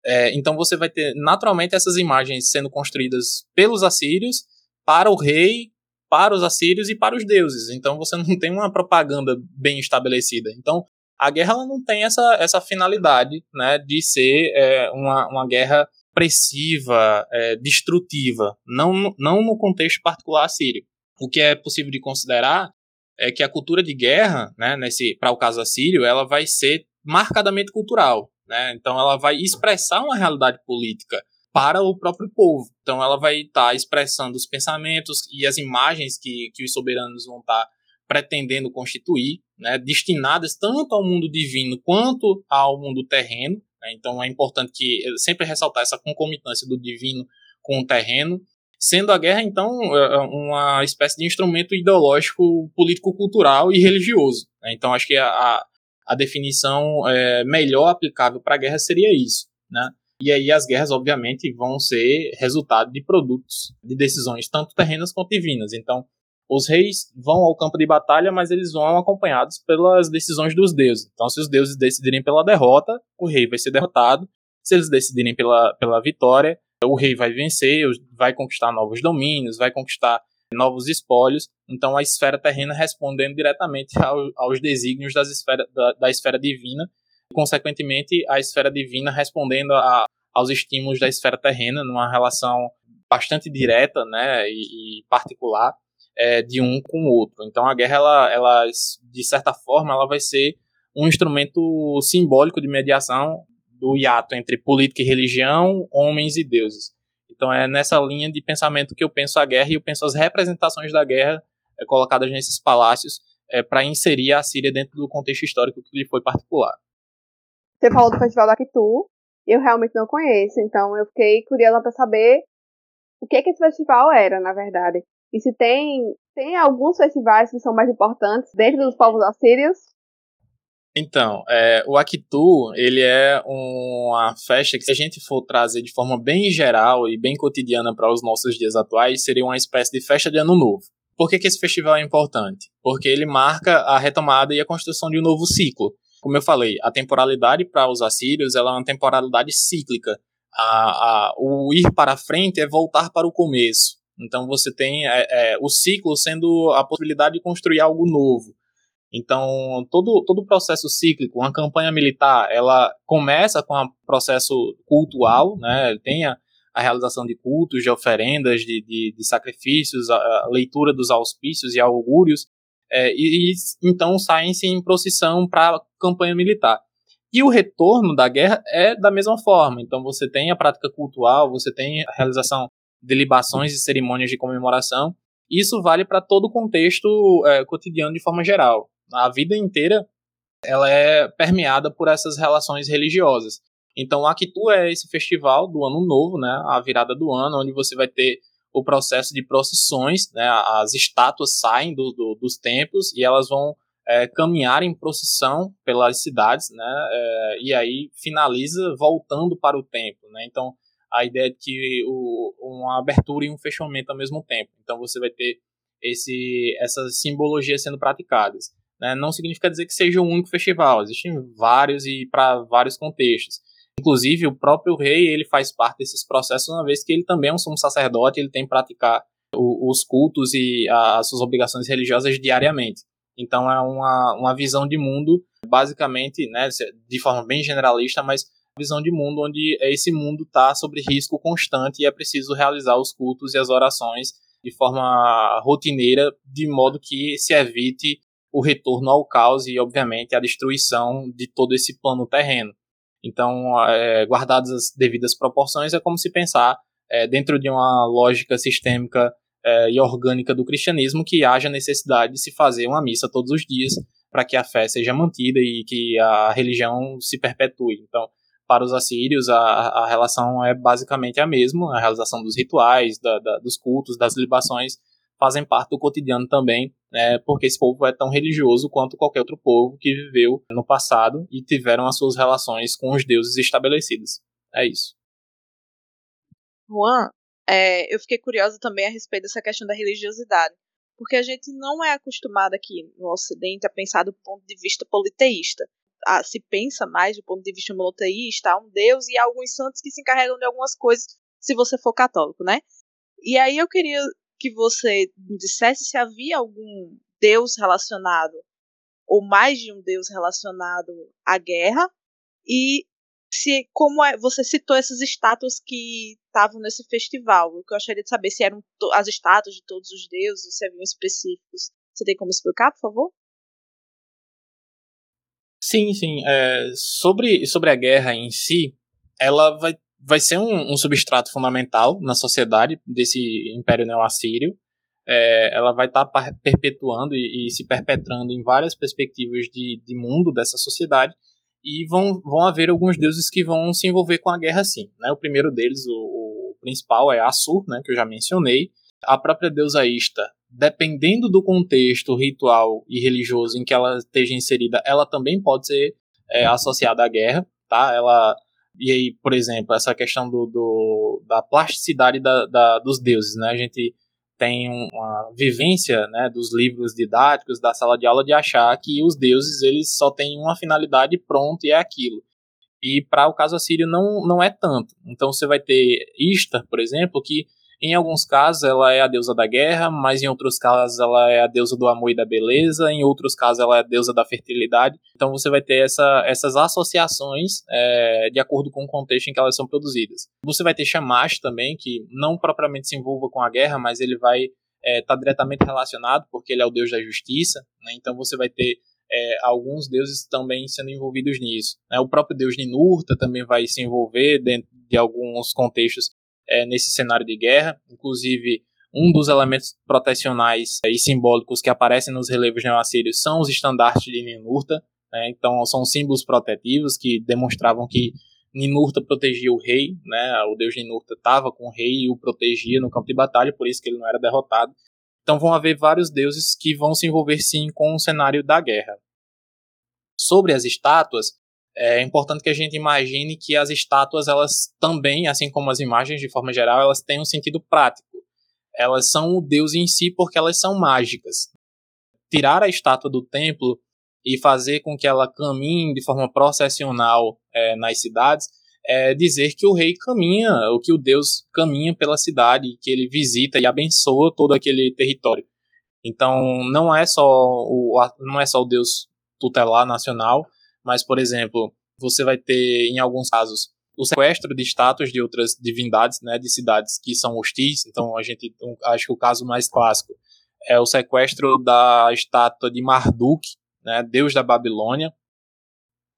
É, então você vai ter naturalmente essas imagens sendo construídas pelos assírios para o rei, para os assírios e para os deuses. Então você não tem uma propaganda bem estabelecida. Então a guerra ela não tem essa, essa finalidade né, de ser é, uma, uma guerra opressiva, é, destrutiva, não, não no contexto particular assírio. O que é possível de considerar é que a cultura de guerra, né, para o caso assírio, ela vai ser marcadamente cultural, né? Então ela vai expressar uma realidade política para o próprio povo. Então ela vai estar tá expressando os pensamentos e as imagens que, que os soberanos vão estar tá pretendendo constituir, né, destinadas tanto ao mundo divino quanto ao mundo terreno. Né? Então é importante que sempre ressaltar essa concomitância do divino com o terreno sendo a guerra, então, é, é uma espécie de instrumento ideológico, político-cultural e religioso. Né? Então, acho que a, a definição é, melhor aplicável para a guerra seria isso. Né? E aí as guerras, obviamente, vão ser resultado de produtos, de decisões tanto terrenas quanto divinas. Então, os reis vão ao campo de batalha, mas eles vão acompanhados pelas decisões dos deuses. Então, se os deuses decidirem pela derrota, o rei vai ser derrotado. Se eles decidirem pela, pela vitória, o rei vai vencer, vai conquistar novos domínios, vai conquistar novos espólios. Então a esfera terrena respondendo diretamente ao, aos desígnios das esfera, da, da, esfera divina, consequentemente a esfera divina respondendo a, aos estímulos da esfera terrena numa relação bastante direta, né, e, e particular é, de um com o outro. Então a guerra, ela, ela, de certa forma, ela vai ser um instrumento simbólico de mediação do hiato entre política e religião, homens e deuses. Então é nessa linha de pensamento que eu penso a guerra e eu penso as representações da guerra é, colocadas nesses palácios é, para inserir a Síria dentro do contexto histórico que lhe foi particular. Você falou do Festival da Kitu, eu realmente não conheço, então eu fiquei curiosa para saber o que, que esse festival era, na verdade. E se tem, tem alguns festivais que são mais importantes dentro dos povos assírios então, é, o Akitu, ele é uma festa que se a gente for trazer de forma bem geral e bem cotidiana para os nossos dias atuais, seria uma espécie de festa de ano novo. Por que, que esse festival é importante? Porque ele marca a retomada e a construção de um novo ciclo. Como eu falei, a temporalidade para os assírios ela é uma temporalidade cíclica. A, a, o ir para frente é voltar para o começo. Então você tem é, é, o ciclo sendo a possibilidade de construir algo novo. Então, todo, todo o processo cíclico, uma campanha militar, ela começa com um processo cultual, né? tem a, a realização de cultos, de oferendas, de, de, de sacrifícios, a, a, leitura dos auspícios e augúrios, é, e, e, então saem-se em procissão para a campanha militar. E o retorno da guerra é da mesma forma. Então você tem a prática cultural, você tem a realização de libações e cerimônias de comemoração. Isso vale para todo o contexto é, cotidiano de forma geral. A vida inteira ela é permeada por essas relações religiosas. Então, Akitu é esse festival do Ano Novo, né, a virada do ano, onde você vai ter o processo de procissões, né, as estátuas saem do, do, dos templos e elas vão é, caminhar em procissão pelas cidades, né, é, e aí finaliza voltando para o templo, né, então a ideia é que o, uma abertura e um fechamento ao mesmo tempo, então você vai ter esse, essas simbologias sendo praticadas. Né, não significa dizer que seja um único festival, existem vários e para vários contextos. Inclusive, o próprio rei ele faz parte desses processos, uma vez que ele também é um sumo sacerdote, ele tem que praticar o, os cultos e a, as suas obrigações religiosas diariamente. Então, é uma, uma visão de mundo, basicamente, né, de forma bem generalista, mas visão de mundo onde esse mundo está sobre risco constante e é preciso realizar os cultos e as orações de forma rotineira, de modo que se evite o retorno ao caos e, obviamente, a destruição de todo esse plano terreno. Então, é, guardadas as devidas proporções, é como se pensar é, dentro de uma lógica sistêmica é, e orgânica do cristianismo que haja necessidade de se fazer uma missa todos os dias para que a fé seja mantida e que a religião se perpetue. Então, para os assírios, a, a relação é basicamente a mesma, a realização dos rituais, da, da, dos cultos, das libações, fazem parte do cotidiano também, né, porque esse povo é tão religioso quanto qualquer outro povo que viveu no passado e tiveram as suas relações com os deuses estabelecidos. É isso. Juan, é, eu fiquei curiosa também a respeito dessa questão da religiosidade, porque a gente não é acostumado aqui no Ocidente a pensar do ponto de vista politeísta. Ah, se pensa mais do ponto de vista monoteísta, há um Deus e há alguns santos que se encarregam de algumas coisas, se você for católico, né? E aí eu queria que você dissesse se havia algum deus relacionado, ou mais de um deus relacionado à guerra, e se como é, você citou essas estátuas que estavam nesse festival. O que eu gostaria de saber se eram as estátuas de todos os deuses, se haviam específicos. Você tem como explicar, por favor? Sim, sim. É, sobre, sobre a guerra em si, ela vai vai ser um, um, substrato fundamental na sociedade desse Império Neo-Assírio. É, ela vai estar tá perpetuando e, e, se perpetrando em várias perspectivas de, de mundo dessa sociedade e vão, vão haver alguns deuses que vão se envolver com a guerra sim. Né? O primeiro deles, o, o principal, é Assur, né, que eu já mencionei. A própria deusa Ista, dependendo do contexto ritual e religioso em que ela esteja inserida, ela também pode ser é, associada à guerra. Tá? Ela e aí, por exemplo, essa questão do, do da plasticidade da, da, dos deuses, né? A gente tem uma vivência né, dos livros didáticos, da sala de aula, de achar que os deuses eles só têm uma finalidade pronto e é aquilo. E para o caso assírio não, não é tanto. Então você vai ter Ishtar, por exemplo, que em alguns casos ela é a deusa da guerra, mas em outros casos ela é a deusa do amor e da beleza, em outros casos ela é a deusa da fertilidade. Então você vai ter essa, essas associações é, de acordo com o contexto em que elas são produzidas. Você vai ter Shamash também, que não propriamente se envolva com a guerra, mas ele vai estar é, tá diretamente relacionado, porque ele é o deus da justiça. Né? Então você vai ter é, alguns deuses também sendo envolvidos nisso. Né? O próprio deus Ninurta também vai se envolver dentro de alguns contextos é, nesse cenário de guerra. Inclusive, um dos elementos protecionais e simbólicos que aparecem nos relevos neoassírios são os estandartes de Ninurta. Né? Então, são símbolos protetivos que demonstravam que Ninurta protegia o rei, né? o deus Ninurta estava com o rei e o protegia no campo de batalha, por isso que ele não era derrotado. Então vão haver vários deuses que vão se envolver sim com o cenário da guerra. Sobre as estátuas, é importante que a gente imagine que as estátuas, elas também, assim como as imagens de forma geral, elas têm um sentido prático. Elas são o Deus em si porque elas são mágicas. Tirar a estátua do templo e fazer com que ela caminhe de forma processional é, nas cidades é dizer que o rei caminha, ou que o Deus caminha pela cidade, que ele visita e abençoa todo aquele território. Então não é só o não é só o deus tutelar nacional, mas por exemplo, você vai ter em alguns casos o sequestro de estátuas de outras divindades, né, de cidades que são hostis. Então a gente acho que o caso mais clássico é o sequestro da estátua de Marduk, né, deus da Babilônia,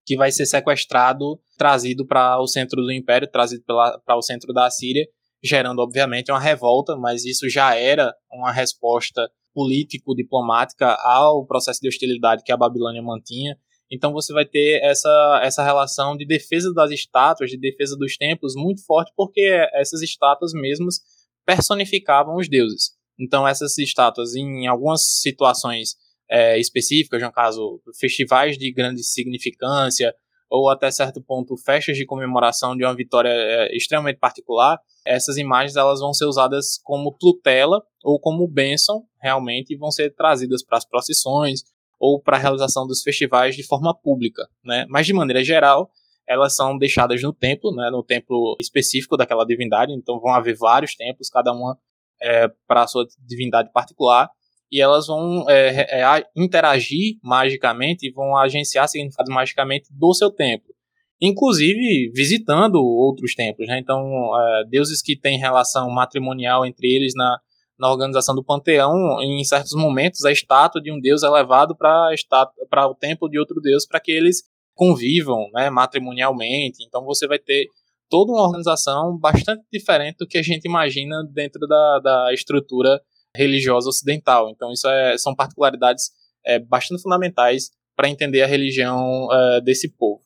que vai ser sequestrado, trazido para o centro do império, trazido para o centro da Síria, gerando obviamente uma revolta, mas isso já era uma resposta político-diplomática ao processo de hostilidade que a Babilônia mantinha. Então você vai ter essa, essa relação de defesa das estátuas, de defesa dos templos muito forte, porque essas estátuas mesmas personificavam os deuses. Então essas estátuas, em algumas situações é, específicas, no caso, festivais de grande significância, ou até certo ponto festas de comemoração de uma vitória é, extremamente particular, essas imagens elas vão ser usadas como tutela ou como bênção realmente e vão ser trazidas para as procissões ou para a realização dos festivais de forma pública, né? Mas de maneira geral, elas são deixadas no templo, né? No templo específico daquela divindade, então vão haver vários templos, cada uma é, para a sua divindade particular e elas vão é, é, interagir magicamente e vão agenciar significados magicamente do seu templo. Inclusive visitando outros templos. Né? Então, é, deuses que têm relação matrimonial entre eles na, na organização do panteão, em certos momentos, a estátua de um deus é levado para o templo de outro deus para que eles convivam né, matrimonialmente. Então, você vai ter toda uma organização bastante diferente do que a gente imagina dentro da, da estrutura religiosa ocidental. Então, isso é, são particularidades é, bastante fundamentais para entender a religião é, desse povo.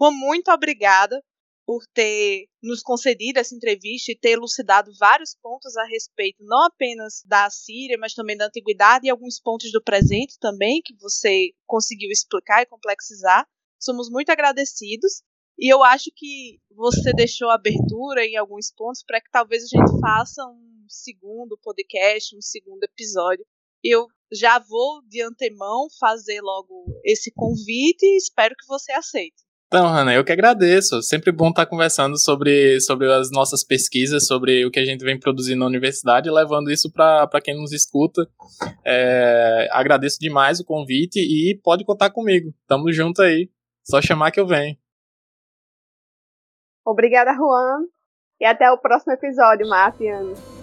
Muito obrigada por ter nos concedido essa entrevista e ter elucidado vários pontos a respeito, não apenas da Síria, mas também da antiguidade e alguns pontos do presente também, que você conseguiu explicar e complexizar. Somos muito agradecidos e eu acho que você deixou abertura em alguns pontos para que talvez a gente faça um segundo podcast, um segundo episódio. Eu já vou de antemão fazer logo esse convite e espero que você aceite. Então, Hanna, eu que agradeço. Sempre bom estar conversando sobre, sobre as nossas pesquisas, sobre o que a gente vem produzindo na universidade, levando isso para quem nos escuta. É, agradeço demais o convite e pode contar comigo. Tamo junto aí. Só chamar que eu venho. Obrigada, Juan. E até o próximo episódio, Ana.